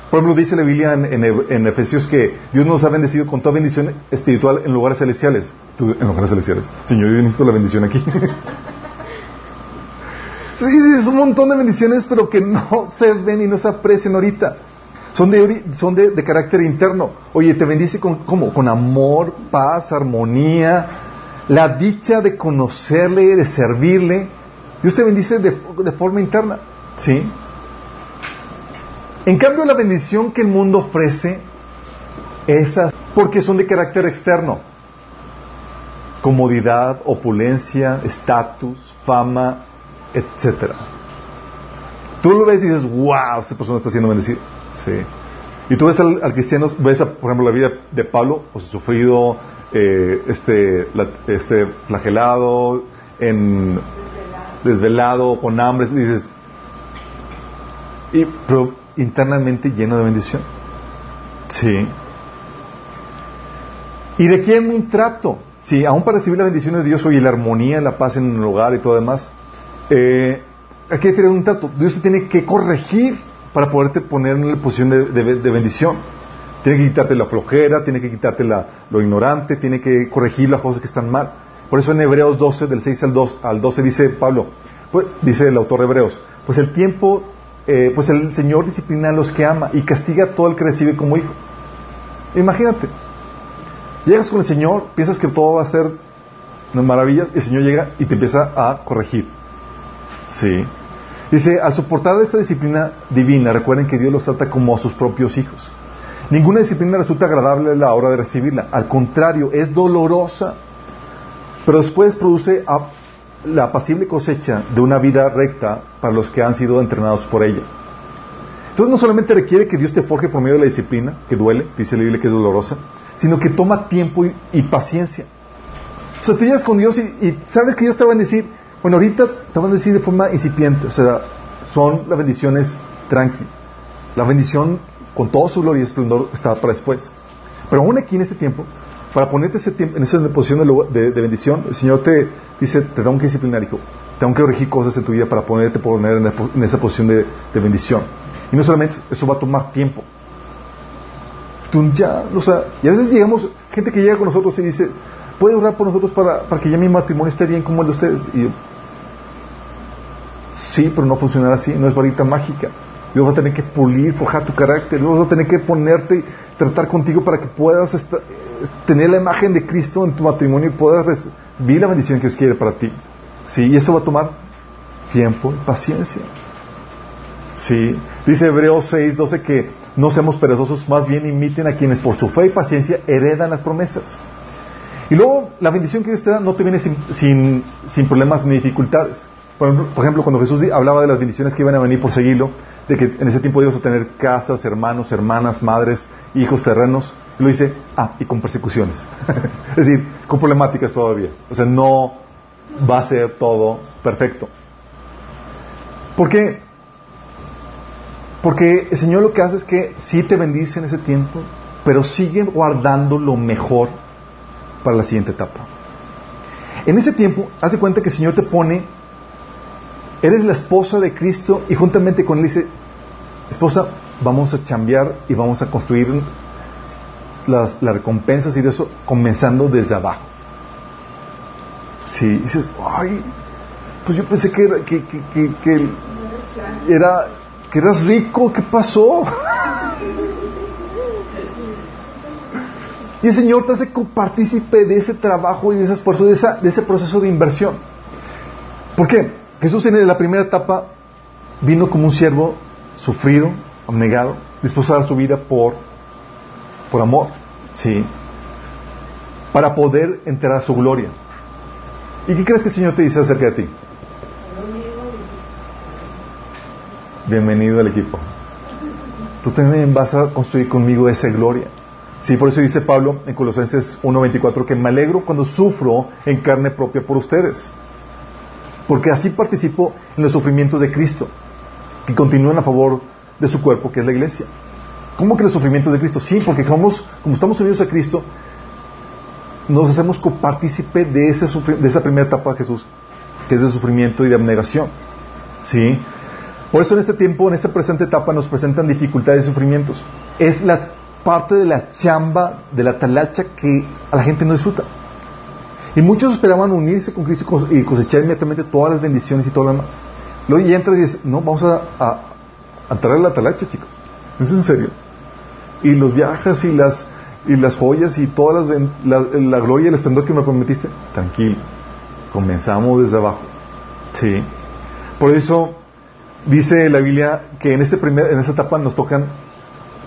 Por ejemplo, dice la Biblia en, Efesios que Dios nos ha bendecido con toda bendición espiritual en lugares celestiales. en lugares celestiales. Señor, yo necesito la bendición aquí. Sí, es un montón de bendiciones, pero que no se ven y no se aprecian ahorita. Son de, son de, carácter interno. Oye, te bendice con, ¿cómo? Con amor, paz, armonía, la dicha de conocerle, de servirle. Dios te bendice de, de forma interna. ¿Sí? En cambio, la bendición que el mundo ofrece, esas, porque son de carácter externo. Comodidad, opulencia, estatus, fama, etcétera. Tú lo ves y dices, wow, esta persona está siendo bendecida. Sí. Y tú ves al, cristiano, ves, por ejemplo, la vida de Pablo, pues sufrido, eh, este, este flagelado, en, desvelado. con hambre, dices, y, pero internamente lleno de bendición. Sí. Y requiere un trato. Sí, aún para recibir las bendiciones de Dios, oye, la armonía, la paz en el hogar y todo demás, eh, aquí hay un trato. Dios te tiene que corregir para poderte poner en la posición de, bendición. Tiene que quitarte la flojera, tiene que quitarte lo ignorante, tiene que corregir las cosas que están mal. Por eso en Hebreos 12, del 6 al, 2, al 12, dice Pablo, pues, dice el autor de Hebreos, pues el tiempo, eh, pues el Señor disciplina a los que ama y castiga a todo el que recibe como hijo. Imagínate, llegas con el Señor, piensas que todo va a ser maravillas, el Señor llega y te empieza a corregir. Sí. Dice, al soportar esta disciplina divina, recuerden que Dios los trata como a sus propios hijos. Ninguna disciplina resulta agradable a la hora de recibirla. Al contrario, es dolorosa. Pero después produce la apacible cosecha de una vida recta para los que han sido entrenados por ella. Entonces no solamente requiere que Dios te forje por medio de la disciplina, que duele, dice la Biblia que es dolorosa, sino que toma tiempo y, paciencia. O sea, tú llegas con Dios y, sabes que Dios te va a decir, bueno, ahorita te van a decir de forma incipiente, o sea, son las bendiciones tranqui. La bendición con toda su gloria y esplendor está para después. Pero aún aquí en este tiempo, para ponerte ese tiempo, en esa posición de, bendición, el Señor te dice, te tengo que disciplinar, hijo. Tengo que corregir cosas en tu vida para ponerte poner en, esa posición de, bendición. Y no solamente eso va a tomar tiempo. Ya, o sea, y a veces llegamos, gente que llega con nosotros y dice, ¿puede orar por nosotros para, para que ya mi matrimonio esté bien como el de ustedes? Y sí, pero no funcionará así, no es varita mágica. Dios va a tener que pulir, forjar tu carácter. Dios va a tener que ponerte y tratar contigo para que puedas tener la imagen de Cristo en tu matrimonio y puedas recibir la bendición que Dios quiere para ti. ¿Sí? Y eso va a tomar tiempo y paciencia. ¿Sí? Dice Hebreos 6, 12 que no seamos perezosos, más bien imiten a quienes por su fe y paciencia heredan las promesas. Y luego la bendición que Dios te da no te viene sin, sin problemas ni dificultades. Por ejemplo, cuando Jesús hablaba de las bendiciones que iban a venir por seguirlo, de que en ese tiempo ibas a tener casas, hermanos, hermanas, madres, hijos, terrenos, lo dice, ah, y con persecuciones. es decir, con problemáticas todavía. O sea, no va a ser todo perfecto. ¿Por qué? Porque el Señor lo que hace es que sí te bendice en ese tiempo, pero sigue guardando lo mejor para la siguiente etapa. En ese tiempo, haz de cuenta que el Señor te pone Eres la esposa de Cristo y juntamente con él dice, esposa, vamos a chambear y vamos a construir las, recompensas y de eso comenzando desde abajo. Si dices, ay, pues yo pensé que, que, que, era, que eras rico, ¿qué pasó? Y el Señor te hace partícipe de ese trabajo y de ese esfuerzo, de ese proceso de inversión. ¿Por qué? Jesús en la primera etapa vino como un siervo sufrido, abnegado, dispuesto a dar su vida por, por amor, ¿sí? Para poder entrar a su gloria. ¿Y qué crees que el Señor te dice acerca de ti? Bienvenido al equipo. Tú también vas a construir conmigo esa gloria. Sí, por eso dice Pablo en Colosenses 1.24 que me alegro cuando sufro en carne propia por ustedes porque así participó en los sufrimientos de Cristo, que continúan a favor de su cuerpo, que es la iglesia. ¿Cómo que los sufrimientos de Cristo? Sí, porque como estamos unidos a Cristo, nos hacemos copartícipe de, ese de esa primera etapa de Jesús, que es de sufrimiento y de abnegación. ¿Sí? Por eso en este tiempo, en esta presente etapa, nos presentan dificultades y sufrimientos. Es la parte de la chamba, de la talacha que a la gente no disfruta. Y muchos esperaban unirse con Cristo y cosechar inmediatamente todas las bendiciones y todo lo demás. Luego ya entras y dices, no, vamos a, a, a la talacha, chicos. ¿Es en serio? Y los viajes y las, y las joyas y toda la, la, gloria y el esplendor que me prometiste, tranquilo. Comenzamos desde abajo. Sí. Por eso dice la Biblia que en, este primer, en esta etapa nos tocan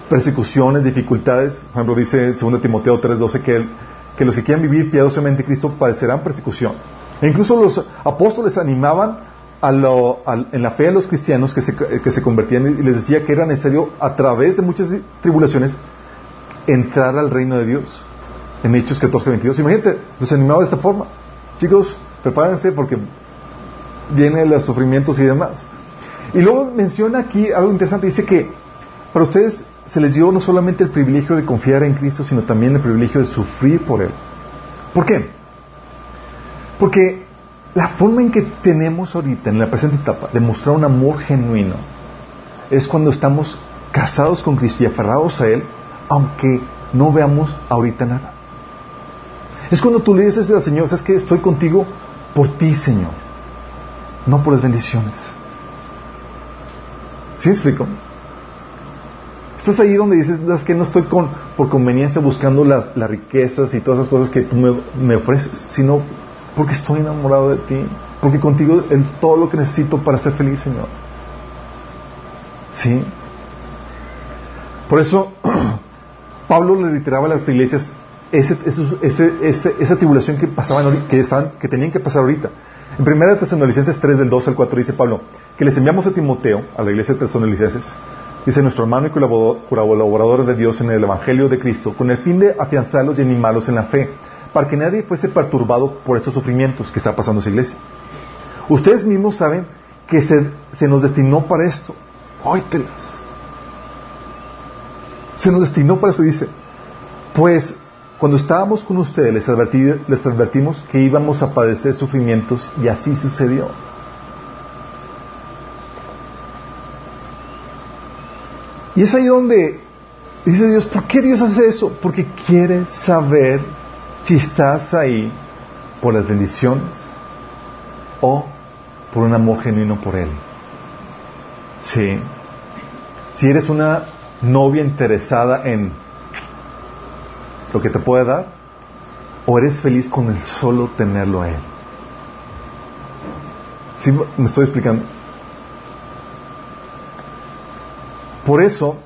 persecuciones, dificultades. Por ejemplo, dice 2 Timoteo 3:12 que el que los que quieran vivir piadosamente en Cristo padecerán persecución. E incluso los apóstoles animaban en la fe de los cristianos que se, que se convertían y les decía que era necesario a través de muchas tribulaciones entrar al reino de Dios. En Hechos 14, 22. Imagínate, los animaba de esta forma. Chicos, prepárense porque vienen los sufrimientos y demás. Y luego menciona aquí algo interesante. Dice que para ustedes se les dio no solamente el privilegio de confiar en Cristo, sino también el privilegio de sufrir por Él. ¿Por qué? Porque la forma en que tenemos ahorita, en la presente etapa, de mostrar un amor genuino, es cuando estamos casados con Cristo y aferrados a Él, aunque no veamos ahorita nada. Es cuando tú le dices al Señor, ¿sabes que Estoy contigo por ti, Señor, no por las bendiciones. ¿Sí explico? Estás ahí donde dices, es que no estoy con, por conveniencia buscando las, las riquezas y todas esas cosas que tú me, ofreces, sino Porque estoy enamorado de ti. Porque contigo es todo lo que necesito para ser feliz, Señor. ¿Sí? Por eso, Pablo le reiteraba a las iglesias ese, esa tribulación que, pasaban, que, estaban, que tenían que pasar ahorita. En 1 Tesalonicenses 3, del 2 al 4, dice Pablo, que les enviamos a Timoteo, a la iglesia de Tesalonicenses, dice nuestro hermano y colaborador de Dios en el Evangelio de Cristo, con el fin de afianzarlos y animarlos en la fe, para que nadie fuese perturbado por estos sufrimientos que está pasando esa iglesia. Ustedes mismos saben que se, se nos destinó para esto. Óytelas. Se nos destinó para eso, dice. Pues cuando estábamos con ustedes les, les advertimos que íbamos a padecer sufrimientos y así sucedió. Y es ahí donde dice Dios, ¿por qué Dios hace eso? Porque quiere saber si estás ahí por las bendiciones o por un amor genuino por Él. Sí. Si eres una novia interesada en lo que te puede dar, o eres feliz con el solo tenerlo a Él. ¿Sí me estoy explicando? Por eso,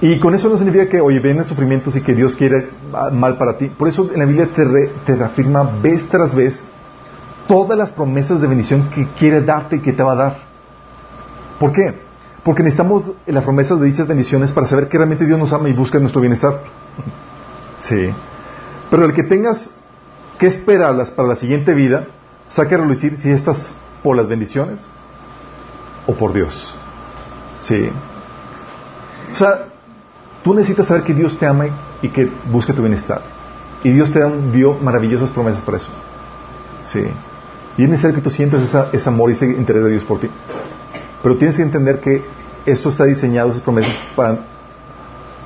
y con eso no significa que, oye, vienen sufrimientos y que Dios quiere mal para ti. Por eso en la Biblia te, te reafirma vez tras vez todas las promesas de bendición que quiere darte y que te va a dar. ¿Por qué? Porque necesitamos las promesas de dichas bendiciones para saber que realmente Dios nos ama y busca nuestro bienestar. Sí. Pero el que tengas que esperarlas para la siguiente vida, saque a relucir si estás por las bendiciones o por Dios. Sí. O sea, tú necesitas saber que Dios te ama y que busca tu bienestar. Y Dios te dio maravillosas promesas para eso. Sí. Y es necesario que tú sientas ese amor y ese interés de Dios por ti. Pero tienes que entender que esto está diseñado, esas promesas, para,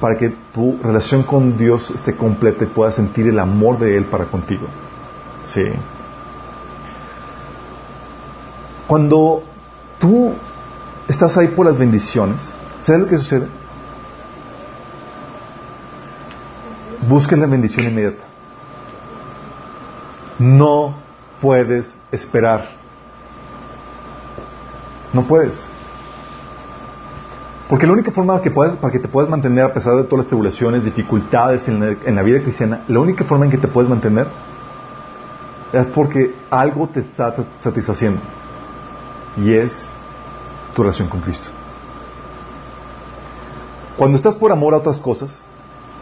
para que tu relación con Dios esté completa y puedas sentir el amor de Él para contigo. Sí. Cuando tú estás ahí por las bendiciones, ¿sabes lo que sucede? Busca la bendición inmediata. No puedes esperar. No puedes. Porque la única forma que para que te puedas mantener a pesar de todas las tribulaciones, dificultades en la, vida cristiana, la única forma en que te puedes mantener es porque algo te está satisfaciendo. Y es tu relación con Cristo. Cuando estás por amor a otras cosas,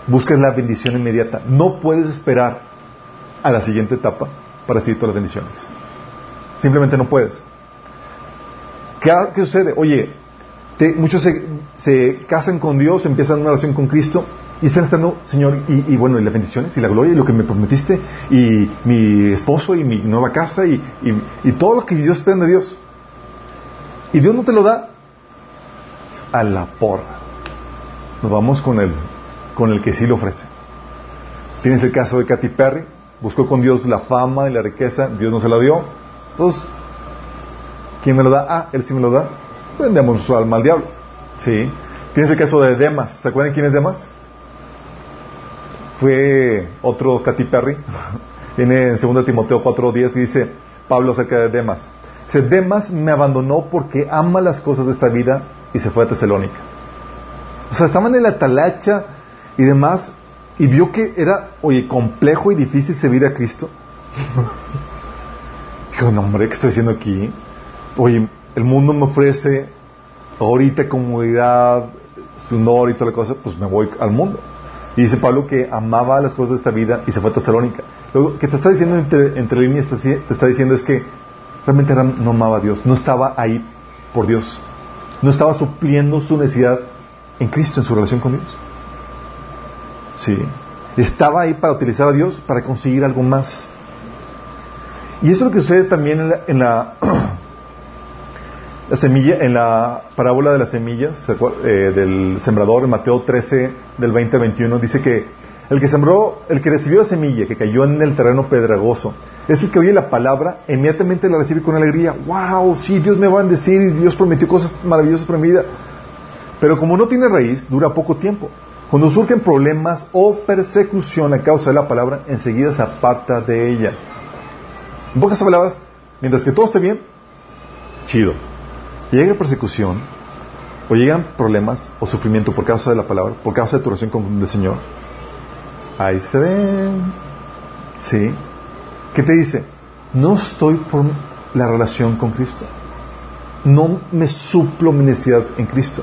buscas la bendición inmediata. No puedes esperar a la siguiente etapa para recibir todas las bendiciones. Simplemente no puedes. ¿Qué, sucede? Oye, muchos se, casan con Dios, empiezan una relación con Cristo y están estando, Señor, y, bueno, y las bendiciones, y la gloria, y lo que me prometiste, y mi esposo, y mi nueva casa, y, todo lo que Dios espera de Dios. Y Dios no te lo da a la porra. Nos vamos con el, con el que sí lo ofrece. Tienes el caso de Katy Perry, buscó con Dios la fama y la riqueza, Dios no se la dio. Entonces, ¿Quién me lo da? Ah, él sí me lo da. Vendemos su alma al diablo. ¿Sí? Tienes el caso de Demas. ¿Se acuerdan quién es Demas? Fue otro Katy Perry. Viene en 2 Timoteo 4.10 y dice Pablo acerca de Demas. Dice, Demas me abandonó porque ama las cosas de esta vida y se fue a Tesalónica. O sea, estaban en la talacha y demás y vio que era, oye, complejo y difícil servir a Cristo. Dijo, no, hombre, ¿qué estoy haciendo aquí? oye, el mundo me ofrece ahorita comodidad, esplendor y toda la cosa, pues me voy al mundo. Y dice Pablo que amaba las cosas de esta vida y se fue a Tesalónica. Lo que te está diciendo entre, líneas, te está diciendo es que realmente no amaba a Dios, no estaba ahí por Dios, no estaba supliendo su necesidad en Cristo, en su relación con Dios. Sí, estaba ahí para utilizar a Dios para conseguir algo más. Y eso es lo que sucede también en la La semilla, en la parábola de las semillas eh, del sembrador, en Mateo 13, del 20 al 21, dice que el que sembró, el que recibió la semilla, que cayó en el terreno pedregoso, es el que oye la palabra, inmediatamente la recibe con alegría. ¡Wow! Sí, Dios me va a bendecir y Dios prometió cosas maravillosas para mi vida. Pero como no tiene raíz, dura poco tiempo. Cuando surgen problemas o persecución a causa de la palabra, enseguida se aparta de ella. En pocas palabras, mientras que todo esté bien, chido. Llega persecución, o llegan problemas o sufrimiento por causa de la palabra, por causa de tu relación con el Señor, ahí se ven. ¿Sí? ¿Qué te dice? No estoy por la relación con Cristo. No me suplo mi necesidad en Cristo.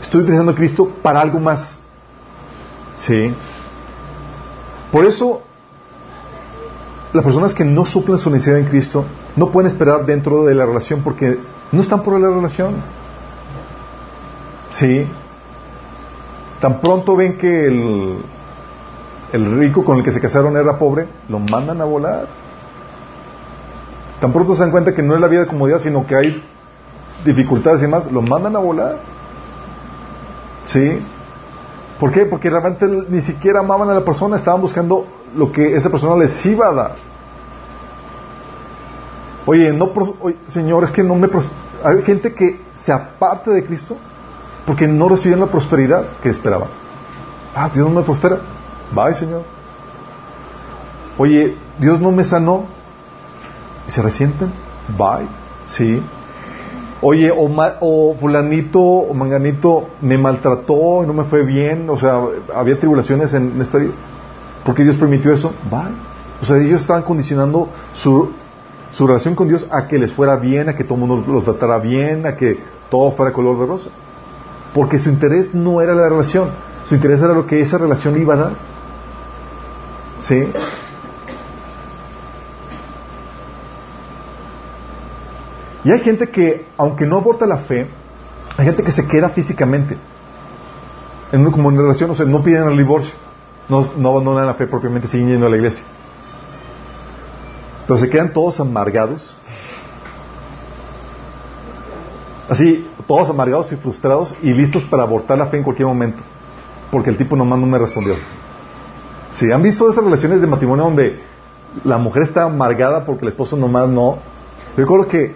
Estoy utilizando a Cristo para algo más. ¿Sí? Por eso, las personas que no suplen su necesidad en Cristo no pueden esperar dentro de la relación porque no están por la relación. ¿Sí? Tan pronto ven que el, el rico con el que se casaron era pobre, lo mandan a volar. Tan pronto se dan cuenta que no es la vida de comodidad, sino que hay dificultades y demás, lo mandan a volar. ¿Sí? ¿Por qué? Porque realmente ni siquiera amaban a la persona, estaban buscando lo que esa persona les iba a dar. Oye, no, Señor, es que no me... Hay gente que se aparte de Cristo porque no reciben la prosperidad que esperaban. Ah, Dios no me prospera. Bye, Señor. Oye, Dios no me sanó. ¿Se resienten? Bye. Sí. Oye, o, o, fulanito o manganito me maltrató y no me fue bien, o sea, había tribulaciones en, esta vida. ¿Por qué Dios permitió eso? Bye. O sea, ellos estaban condicionando su, su relación con Dios a que les fuera bien, a que todo el mundo los tratara bien, a que todo fuera color de rosa. Porque su interés no era la relación, su interés era lo que esa relación iba a dar. ¿Sí? Y hay gente que, aunque no aborta la fe, hay gente que se queda físicamente. En una, como relación, o sea, no piden el divorcio, no, no abandonan la fe propiamente, siguen yendo a la iglesia. Pero se quedan todos amargados. Así, todos amargados y frustrados y listos para abortar la fe en cualquier momento. Porque el tipo nomás no me respondió. Si han visto esas relaciones de matrimonio donde la mujer está amargada porque el esposo nomás no. Yo recuerdo que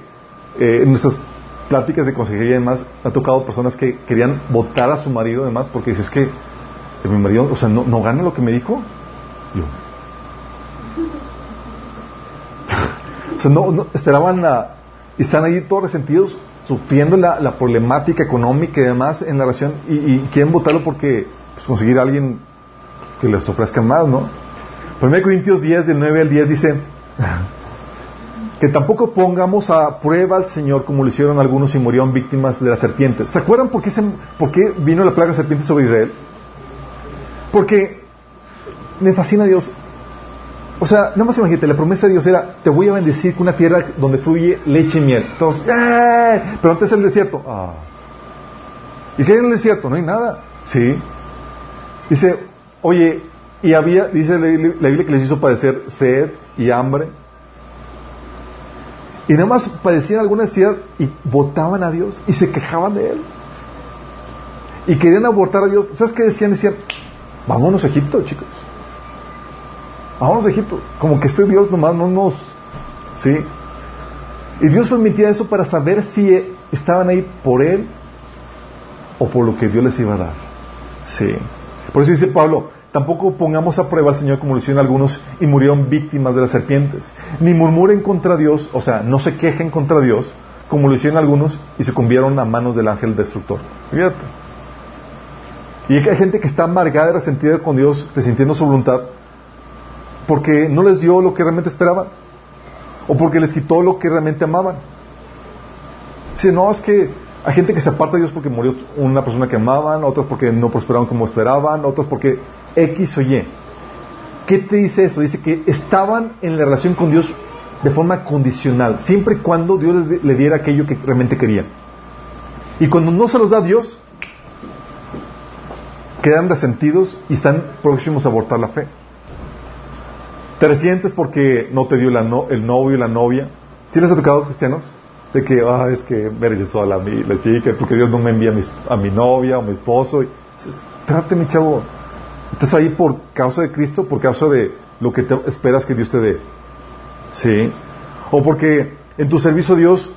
eh, en nuestras pláticas de consejería y demás, me ha tocado personas que querían votar a su marido además porque dices que mi marido, o sea, no, no gana lo que me dijo. Yo. o sea, no, esperaban a, y están ahí todos resentidos, sufriendo la, problemática económica y demás en la relación y, quieren votarlo porque pues, conseguir a alguien que les ofrezca más, ¿no? 1 Corintios 10, del 9 al 10 dice, que tampoco pongamos a prueba al Señor como lo hicieron algunos y murieron víctimas de las serpientes. ¿Se acuerdan por qué, vino la plaga de serpientes sobre Israel? Porque me fascina Dios. O sea, nada más imagínate, la promesa de Dios era, te voy a bendecir con una tierra donde fluye leche y miel. Entonces, ¡eh! pero antes el desierto. Ah. ¿Y qué hay en el desierto? No hay nada. Sí. Dice, oye, y había, dice la Biblia que les hizo padecer sed y hambre y nada más padecían alguna necesidad y votaban a Dios y se quejaban de Él. Y querían abortar a Dios. ¿Sabes qué decían? Decían, vámonos a Egipto, chicos. Vámonos a Egipto. Como que este Dios nomás no nos... ¿Sí? Y Dios permitía eso para saber si estaban ahí por Él o por lo que Dios les iba a dar. Sí. Por eso dice Pablo, Tampoco pongamos a prueba al Señor como lo hicieron algunos y murieron víctimas de las serpientes. Ni murmuren contra Dios, o sea, no se quejen contra Dios como lo hicieron algunos y se convieron a manos del ángel destructor. Fíjate. Y hay gente que está amargada y resentida con Dios, resintiendo su voluntad, porque no les dio lo que realmente esperaban, o porque les quitó lo que realmente amaban. Dice, no, es que hay gente que se aparta de Dios porque murió una persona que amaban, otros porque no prosperaron como esperaban, otros porque X o Y. ¿Qué te dice eso? Dice que estaban en la relación con Dios de forma condicional, siempre y cuando Dios le diera aquello que realmente querían. Y cuando no se los da Dios, quedan resentidos y están próximos a abortar la fe. Te resientes porque no te dio el novio la novia. ¿Sí les ha tocado cristianos? De que, ah, es que me rechazó a la, la, chica, porque Dios no me envía a mi, novia o mi esposo. Y, trate, mi chavo, Estás ahí por causa de Cristo, por causa de lo que te esperas que Dios te dé. ¿Sí? O porque en tu servicio a Dios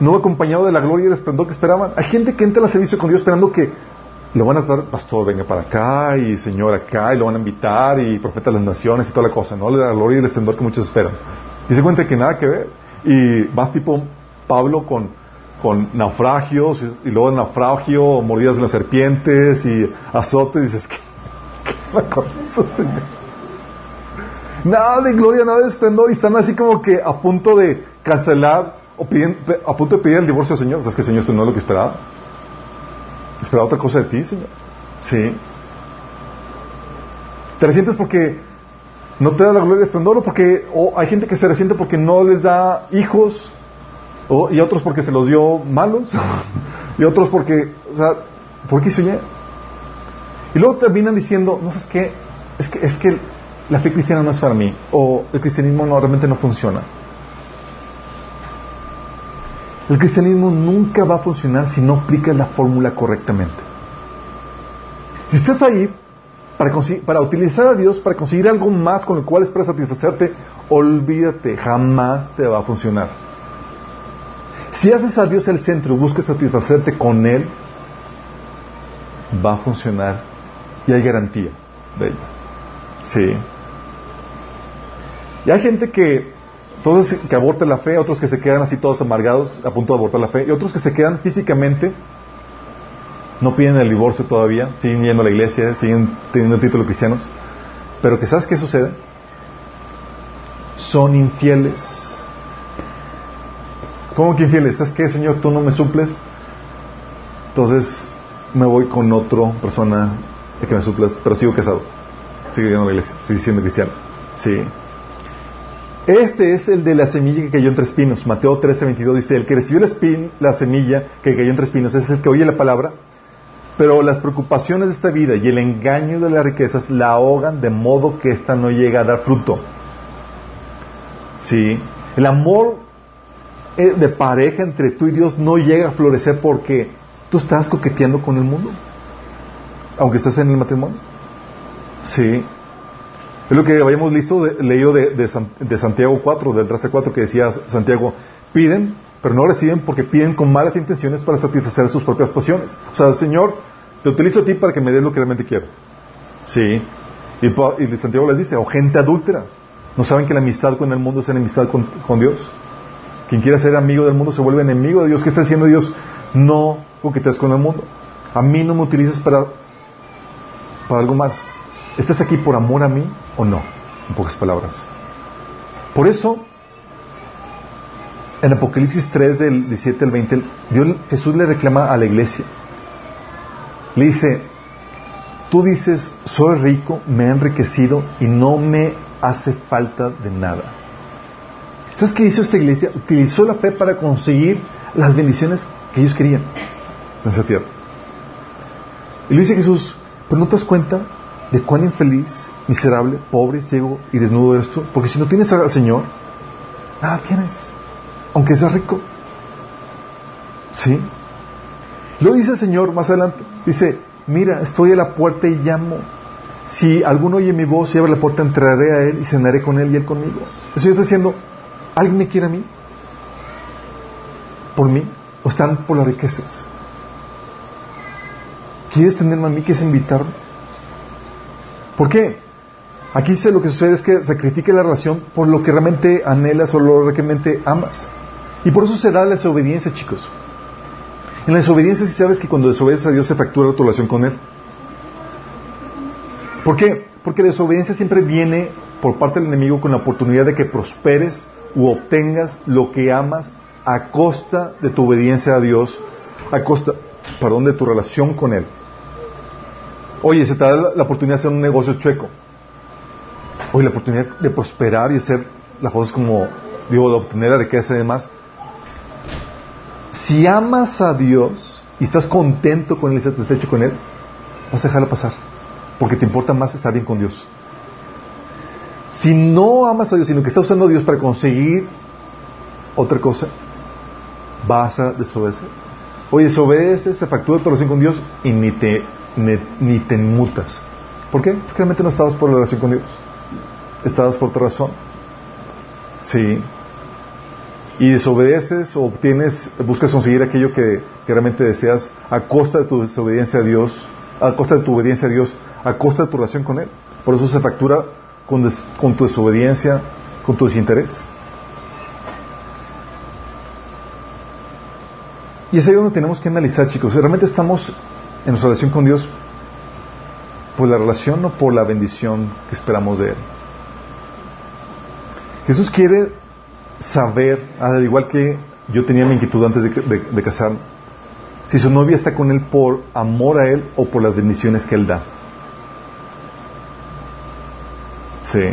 no acompañado de la gloria y el esplendor que esperaban. Hay gente que entra al servicio con Dios esperando que lo van a tratar, pastor, venga para acá, y señor acá, y lo van a invitar, y profeta de las naciones, y toda la cosa, ¿no? La gloria y el esplendor que muchos esperan. Y se cuenta que nada que ver. Y vas tipo Pablo con, con naufragios, y, luego naufragio, mordidas de las serpientes, y azotes, y dices, ¿qué, Nada de gloria, nada de esplendor, y están así como que a punto de cancelar, o a punto de pedir el divorcio al Señor. O sea, es que Señor, esto no es lo que esperaba. Esperaba otra cosa de ti, Señor. Sí. Te resientes porque no te da la gloria y esplendor o porque hay gente que se resiente porque no les da hijos o, y otros porque se los dio malos y otros porque, o sea, ¿por qué soñé? Y luego terminan diciendo, no sabes qué, es que, es que la fe cristiana no es para mí o el cristianismo no, realmente no funciona. El cristianismo nunca va a funcionar si no aplicas la fórmula correctamente. Si estás ahí para, para, utilizar a Dios, para conseguir algo más con el cual esperas satisfacerte, olvídate, jamás te va a funcionar. Si haces a Dios el centro y buscas satisfacerte con Él, va a funcionar y hay garantía de ello. Sí. Y hay gente que todos que abortan la fe, otros que se quedan así todos amargados a punto de abortar la fe, y otros que se quedan físicamente, no piden el divorcio todavía, siguen yendo a la iglesia, siguen teniendo el título de cristianos, pero que sabes qué sucede? Son infieles. ¿Cómo que infieles? ¿Sabes qué, Señor? Tú no me suples. Entonces me voy con otra persona que me suplas, pero sigo casado. Sigo yendo a la iglesia, sigo siendo cristiano. Sí. Este es el de la semilla que cayó entre espinos. Mateo 13, 22 dice, el que recibió la, semilla que cayó entre espinos es el que oye la palabra, pero las preocupaciones de esta vida y el engaño de las riquezas la ahogan de modo que ésta no llega a dar fruto. Sí, el amor eh, de pareja entre tú y Dios no llega a florecer porque tú estás coqueteando con el mundo, aunque estés en el matrimonio. Sí, es lo que habíamos listo, leído de, Santiago 4, del 13 4, que decía Santiago, piden, pero no reciben porque piden con malas intenciones para satisfacer sus propias pasiones. O sea, Señor, te utilizo a ti para que me des lo que realmente quiero. Sí. Y, Santiago les dice, o gente adúltera. No saben que la amistad con el mundo es enemistad con, Dios. Quien quiera ser amigo del mundo se vuelve enemigo de Dios. ¿Qué está haciendo Dios? No coquetees con el mundo. A mí no me utilices para, para algo más. ¿Estás aquí por amor a mí o no? En pocas palabras. Por eso, en Apocalipsis 3 del 17 al 20, Jesús le reclama a la iglesia. Le dice, tú dices, soy rico, me he enriquecido y no me hace falta de nada. ¿Sabes qué hizo esta iglesia? Utilizó la fe para conseguir las bendiciones que ellos querían en esa tierra. Y le dice Jesús, pero no te das cuenta de cuán infeliz, miserable, pobre, ciego y desnudo eres tú. Porque si no tienes al Señor, nada tienes, aunque seas rico. ¿Sí? Lo dice el Señor más adelante. Dice, mira, estoy a la puerta y llamo. Si alguno oye mi voz y abre la puerta, entraré a él y cenaré con él y él conmigo. Eso está diciendo, ¿alguien me quiere a mí? ¿Por mí? ¿O están por las riquezas? ¿Quieres tenerme a mí? ¿Quieres invitarme? ¿Por qué? Aquí lo que sucede es que sacrifique la relación por lo que realmente anhelas o lo que realmente amas. Y por eso se da la desobediencia, chicos. En la desobediencia si sabes que cuando desobedeces a Dios se fractura tu relación con Él. ¿Por qué? Porque la desobediencia siempre viene por parte del enemigo con la oportunidad de que prosperes u obtengas lo que amas a costa de tu obediencia a Dios, a costa, perdón, de tu relación con Él. Oye, se te da la, oportunidad de hacer un negocio chueco. Oye, la oportunidad de prosperar y hacer las cosas como, digo, de obtener la riqueza y demás. Si amas a Dios y estás contento con Él y satisfecho con Él, vas a dejarlo pasar. Porque te importa más estar bien con Dios. Si no amas a Dios, sino que estás usando a Dios para conseguir otra cosa, vas a desobedecer. Oye, desobedeces, se fractura tu relación con Dios y ni te ni, te mutas. ¿Por qué? Porque realmente no estabas por la relación con Dios. Estabas por otra razón. Sí. Y desobedeces o obtienes, buscas conseguir aquello que, realmente deseas a costa de tu desobediencia a Dios a costa de tu obediencia a Dios, a costa de tu relación con Él. Por eso se factura con, con tu desobediencia, con tu desinterés. Y es ahí donde tenemos que analizar, chicos. ¿Realmente estamos en nuestra relación con Dios por la relación o por la bendición que esperamos de Él? Jesús quiere saber, al igual que yo tenía mi inquietud antes de, de, casarme, si su novia está con Él por amor a Él o por las bendiciones que Él da. Sí.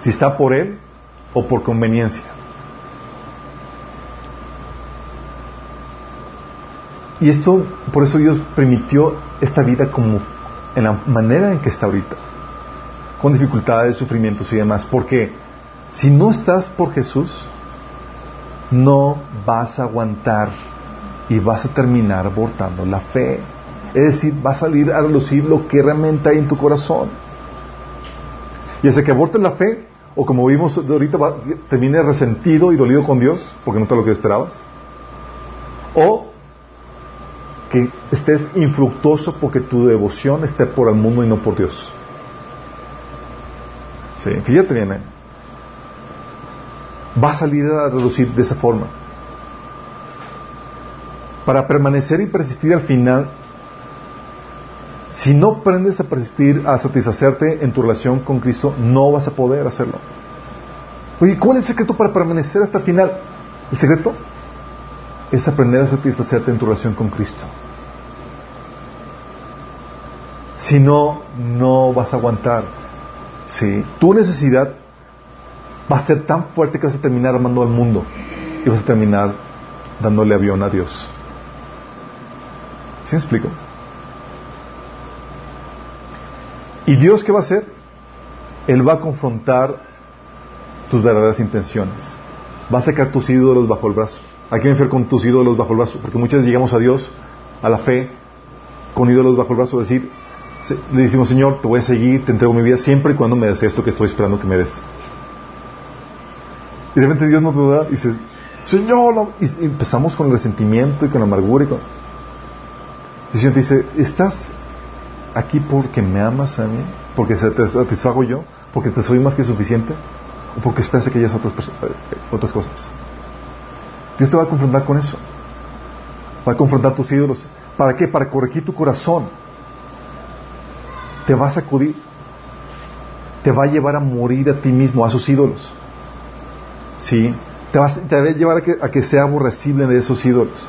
Si está por Él o por conveniencia. Y esto, por eso Dios permitió esta vida como en la manera en que está ahorita, con dificultades, sufrimientos y demás, porque si no estás por Jesús, no vas a aguantar y vas a terminar abortando la fe. Es decir, va a salir a relucir lo que realmente hay en tu corazón. Y ese que abortes la fe, o como vimos ahorita, termine resentido y dolido con Dios, porque no te lo que esperabas. O que estés infructuoso porque tu devoción esté por el mundo y no por Dios. Sí, fíjate bien, ¿eh? va a salir a reducir de esa forma. Para permanecer y persistir al final, si no aprendes a persistir, a satisfacerte en tu relación con Cristo, no vas a poder hacerlo. Oye, ¿cuál es el secreto para permanecer hasta el final? El secreto es aprender a satisfacerte en tu relación con Cristo. Si no, no vas a aguantar. ¿sí? Tu necesidad va a ser tan fuerte que vas a terminar amando al mundo y vas a terminar dándole avión a Dios. ¿Sí me explico? ¿Y Dios qué va a hacer? Él va a confrontar tus verdaderas intenciones. Va a sacar tus ídolos bajo el brazo. Hay que ver con tus ídolos bajo el brazo, porque muchas veces llegamos a Dios, a la fe, con ídolos bajo el brazo, decir, le decimos, Señor, te voy a seguir, te entrego mi vida siempre y cuando me des esto que estoy esperando que me des. Y de repente Dios nos da y dice, Señor, y empezamos con el resentimiento y con la amargura y con... el Señor te dice, ¿estás aquí porque me amas a mí? ¿Porque te satisfago yo? ¿Porque te soy más que suficiente? ¿O porque esperas que hayas otras, eh, otras cosas? Dios te va a confrontar con eso. Va a confrontar tus ídolos. ¿Para qué? Para corregir tu corazón. Te va a sacudir. Te va a llevar a morir a ti mismo, a sus ídolos. ¿Sí? Te va, a llevar a que, a que, sea aborrecible de esos ídolos.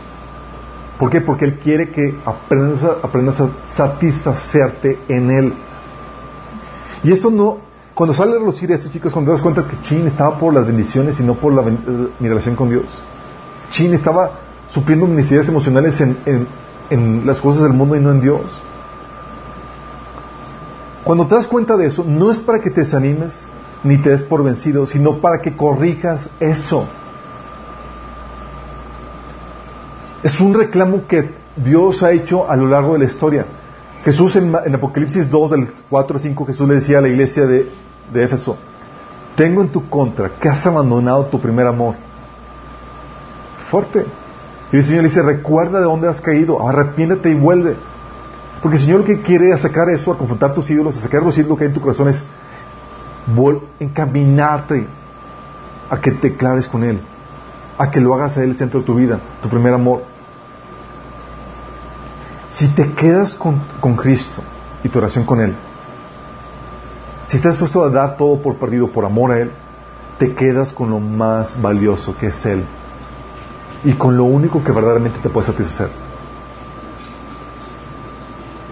¿Por qué? Porque Él quiere que aprendas a, aprendas a satisfacerte en Él. Y eso no, cuando sale a relucir esto, chicos, cuando te das cuenta que Chin estaba por las bendiciones y no por la, eh, mi relación con Dios. Chin estaba supliendo necesidades emocionales en, en, en las cosas del mundo y no en Dios. Cuando te das cuenta de eso, no es para que te desanimes, ni te des por vencido, sino para que corrijas eso. Es un reclamo que Dios ha hecho a lo largo de la historia. Jesús en, Apocalipsis 2, del 4 al 5, Jesús le decía a la iglesia de, de Éfeso, tengo en tu contra que has abandonado tu primer amor. Fuerte. Y el Señor le dice, recuerda de dónde has caído, arrepiéntete y vuelve. Porque el Señor lo que quiere es sacar eso, a confrontar tus ídolos, a sacar los ídolos que hay en tu corazón es encaminarte a que te claves con Él, a que lo hagas a Él el centro de tu vida, tu primer amor. Si te quedas con, con Cristo y tu oración con Él, si estás dispuesto a dar todo por perdido por amor a Él, te quedas con lo más valioso que es Él y con lo único que verdaderamente te puede satisfacer.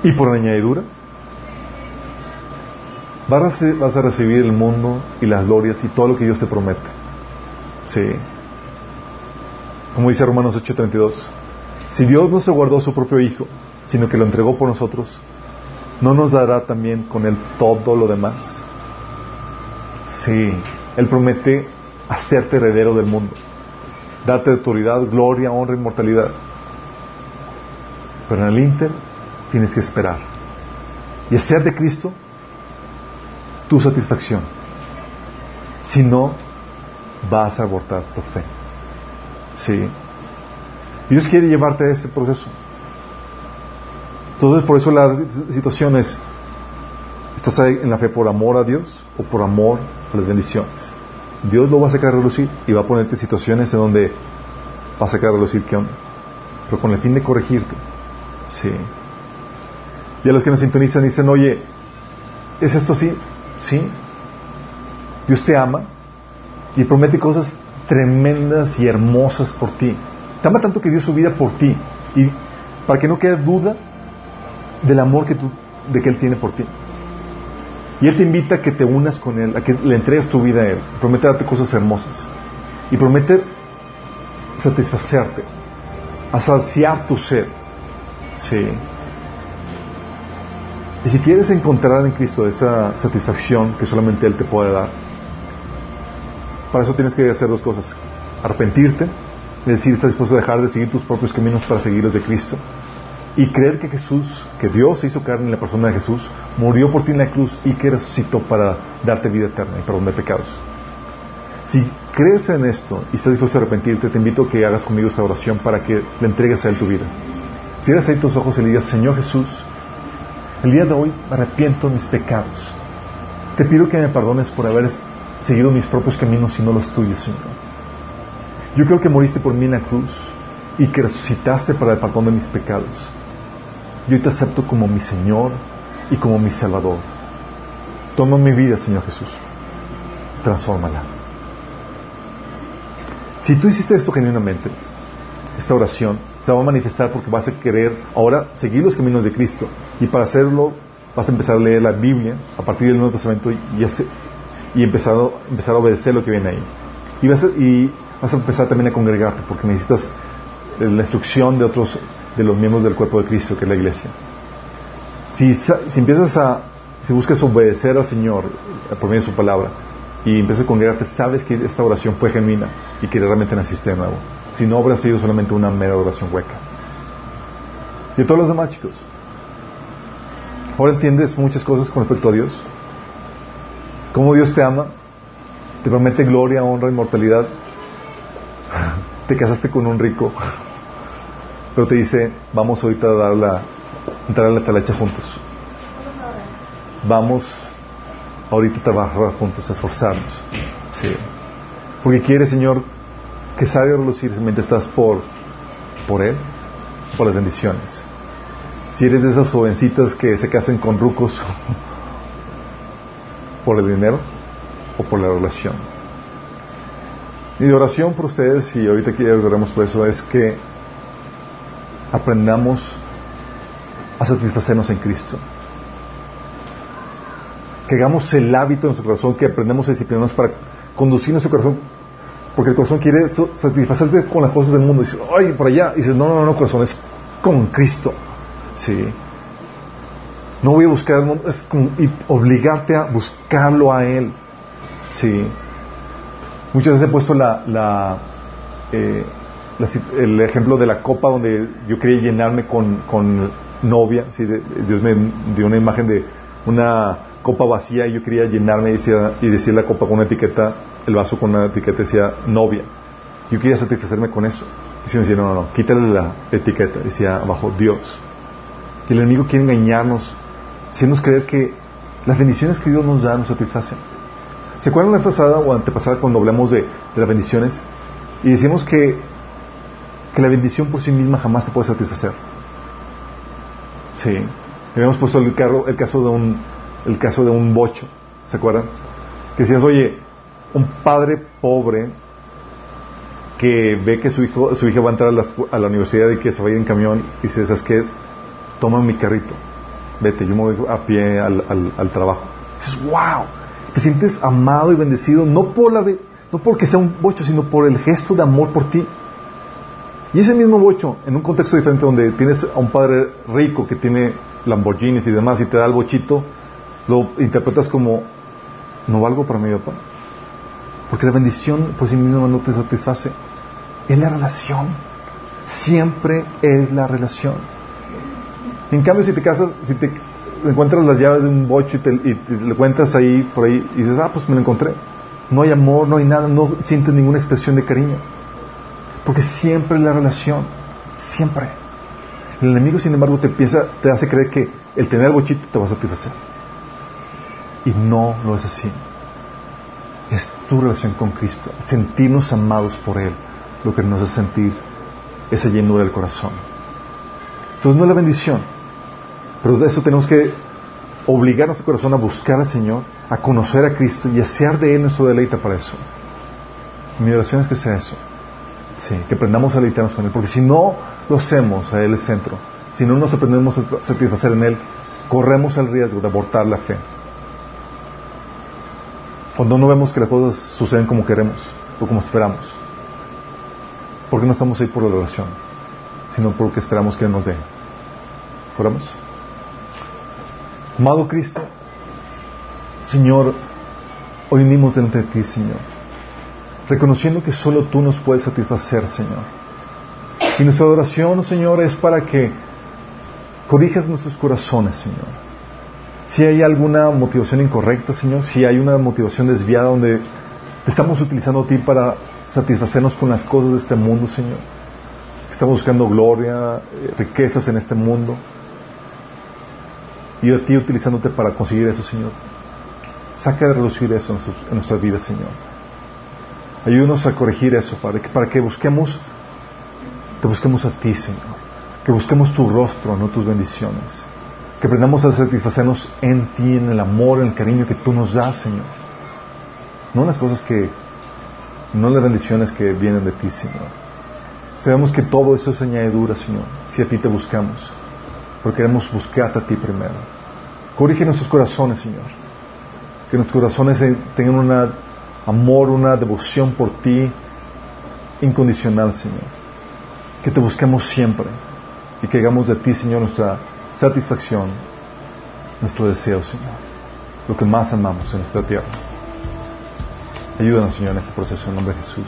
Y por añadidura, vas a, recibir el mundo y las glorias y todo lo que Dios te promete. Sí. Como dice Romanos 8:32, si Dios no se guardó su propio Hijo, sino que lo entregó por nosotros, ¿no nos dará también con Él todo lo demás? Sí, Él promete hacerte heredero del mundo, darte autoridad, gloria, honra, inmortalidad. Pero en el Inter tienes que esperar. Y ser de Cristo tu satisfacción. Si no, vas a abortar tu fe. ¿Sí? Dios quiere llevarte a ese proceso. Entonces, por eso la situación es, ¿estás en la fe por amor a Dios o por amor a las bendiciones? Dios lo va a sacar a relucir y va a ponerte situaciones en donde va a sacar a relucir onda. Pero con el fin de corregirte. Sí. Y a los que nos sintonizan dicen, oye, ¿es esto así? Sí. Dios te ama y promete cosas tremendas y hermosas por ti. Te ama tanto que dio su vida por ti. Y para que no quede duda del amor que tú, de que Él tiene por ti. Y Él te invita a que te unas con Él, a que le entregues tu vida a Él. Promete darte cosas hermosas. Y promete satisfacerte, a saciar tu sed. Sí. Y si quieres encontrar en Cristo esa satisfacción que solamente Él te puede dar, para eso tienes que hacer dos cosas. Arrepentirte, es decir, estás dispuesto a dejar de seguir tus propios caminos para seguir los de Cristo. Y creer que Jesús, que Dios se hizo carne en la persona de Jesús, murió por ti en la cruz y que resucitó para darte vida eterna y perdón de pecados. Si crees en esto y estás dispuesto a arrepentirte, te invito a que hagas conmigo esta oración para que le entregues a Él tu vida. Si eres ahí tus ojos y le digas, Señor Jesús, el día de hoy arrepiento de mis pecados. Te pido que me perdones por haber seguido mis propios caminos y no los tuyos, Señor. Yo creo que moriste por mí en la cruz y que resucitaste para el perdón de mis pecados. Yo te acepto como mi Señor y como mi Salvador. Toma mi vida, Señor Jesús. Transfórmala. Si tú hiciste esto genuinamente, esta oración se va a manifestar porque vas a querer ahora seguir los caminos de Cristo y para hacerlo vas a empezar a leer la Biblia a partir del Nuevo Testamento y, empezar, a, empezar a obedecer lo que viene ahí. Y vas, a, y vas a empezar también a congregarte porque necesitas la instrucción de otros, de los miembros del cuerpo de Cristo, que es la iglesia. Si, si empiezas a, si buscas obedecer al Señor por medio de su palabra y empiezas a congregarte, sabes que esta oración fue genuina y que realmente naciste de nuevo. Si no habrá sido solamente una mera oración hueca. Y a todos los demás chicos, ahora entiendes muchas cosas con respecto a Dios cómo Dios te ama, te promete gloria, honra, inmortalidad. Te casaste con un rico, pero te dice, vamos ahorita a dar la, entrar a la talacha juntos. Vamos ahorita a trabajar juntos, a esforzarnos. Sí. Porque quiere, Señor, que salga a relucir mientras estás por, por Él, por las bendiciones. Si eres de esas jovencitas que se casan con rucos, por el dinero o por la relación. Mi oración por ustedes, y ahorita que oremos por eso, es que aprendamos a satisfacernos en Cristo. Que hagamos el hábito en nuestro corazón, que aprendamos a disciplinarnos para conducir nuestro corazón. Porque el corazón quiere satisfacerte con las cosas del mundo. Y dices, ay, por allá. Y dices, no, no, no, corazón, es con Cristo. Sí. No voy a buscar, es como obligarte a buscarlo a Él. Sí. Muchas veces he puesto la, eh, el ejemplo de la copa donde yo quería llenarme con, con novia. ¿sí? Dios me dio una imagen de una copa vacía y yo quería llenarme y decía, y decía la copa con una etiqueta, el vaso con una etiqueta decía novia. Yo quería satisfacerme con eso. Y si me decía, no, no, no, quítale la etiqueta, decía abajo Dios. Y el enemigo quiere engañarnos haciéndonos creer que las bendiciones que Dios nos da nos satisfacen. ¿Se acuerdan la pasada o antepasada cuando hablamos de, las bendiciones? Y decimos que, que la bendición por sí misma jamás te puede satisfacer. Sí. Habíamos puesto el, carro, el, caso de un, el caso de un bocho. ¿Se acuerdan? Que decías, oye, un padre pobre que ve que su hijo su hija va a entrar a la, universidad y que se va a ir en camión y dice, ¿sabes qué? Toma mi carrito vete, yo me voy a pie al, al, trabajo. dices, wow, te sientes amado y bendecido, no, por la, no porque sea un bocho, sino por el gesto de amor por ti. Y ese mismo bocho, en un contexto diferente donde tienes a un padre rico que tiene Lamborghinis y demás y te da el bochito, lo interpretas como, no valgo para mi papá. Porque la bendición por sí misma no te satisface. Es la relación. Siempre es la relación. En cambio, si te casas, si te encuentras las llaves de un bocho y, te, le cuentas ahí, por ahí, y dices, ah, pues me lo encontré. No hay amor, no hay nada, no sientes ninguna expresión de cariño. Porque siempre la relación, siempre. El enemigo, sin embargo, te, piensa, te hace creer que el tener algo chiquito te va a satisfacer. Y no lo es así. Es tu relación con Cristo, sentirnos amados por Él, lo que nos hace sentir esa llenura del corazón. Entonces no es la bendición, pero de eso tenemos que obligar a nuestro corazón a buscar al Señor, a conocer a Cristo y hacer de Él nuestro deleite para eso. Mi oración es que sea eso. Sí, que aprendamos a deleitarnos con Él. Porque si no lo hacemos a Él el centro, si no nos aprendemos a satisfacer en Él, corremos el riesgo de abortar la fe. Cuando no vemos que las cosas suceden como queremos o como esperamos. Porque no estamos ahí por la oración, sino porque esperamos que Él nos dé. ¿Oramos? Amado Cristo, Señor, hoy venimos delante de ti, Señor, reconociendo que solo tú nos puedes satisfacer, Señor. Y nuestra oración, Señor, es para que corrijas nuestros corazones, Señor. Si hay alguna motivación incorrecta, Señor, si hay una motivación desviada donde te estamos utilizando a ti para satisfacernos con las cosas de este mundo, Señor. Estamos buscando gloria, eh, riquezas en este mundo. Y a ti utilizándote para conseguir eso, Señor. Saca de reducir eso en, en nuestras vidas, Señor. Ayúdanos a corregir eso, Padre, para que busquemos, te busquemos a ti, Señor. Que busquemos tu rostro, no tus bendiciones. Que aprendamos a satisfacernos en ti, en el amor, en el cariño que tú nos das, Señor. No en las cosas que, no las bendiciones que vienen de ti, Señor. Sabemos que todo eso es añadidura, Señor, si a ti te buscamos. Pero queremos buscarte a ti primero. Corrige nuestros corazones, Señor. Que nuestros corazones tengan un amor, una devoción por ti incondicional, Señor. Que te busquemos siempre y que hagamos de ti, Señor, nuestra satisfacción, nuestro deseo, Señor. Lo que más amamos en esta tierra. Ayúdanos, Señor, en este proceso en nombre de Jesús.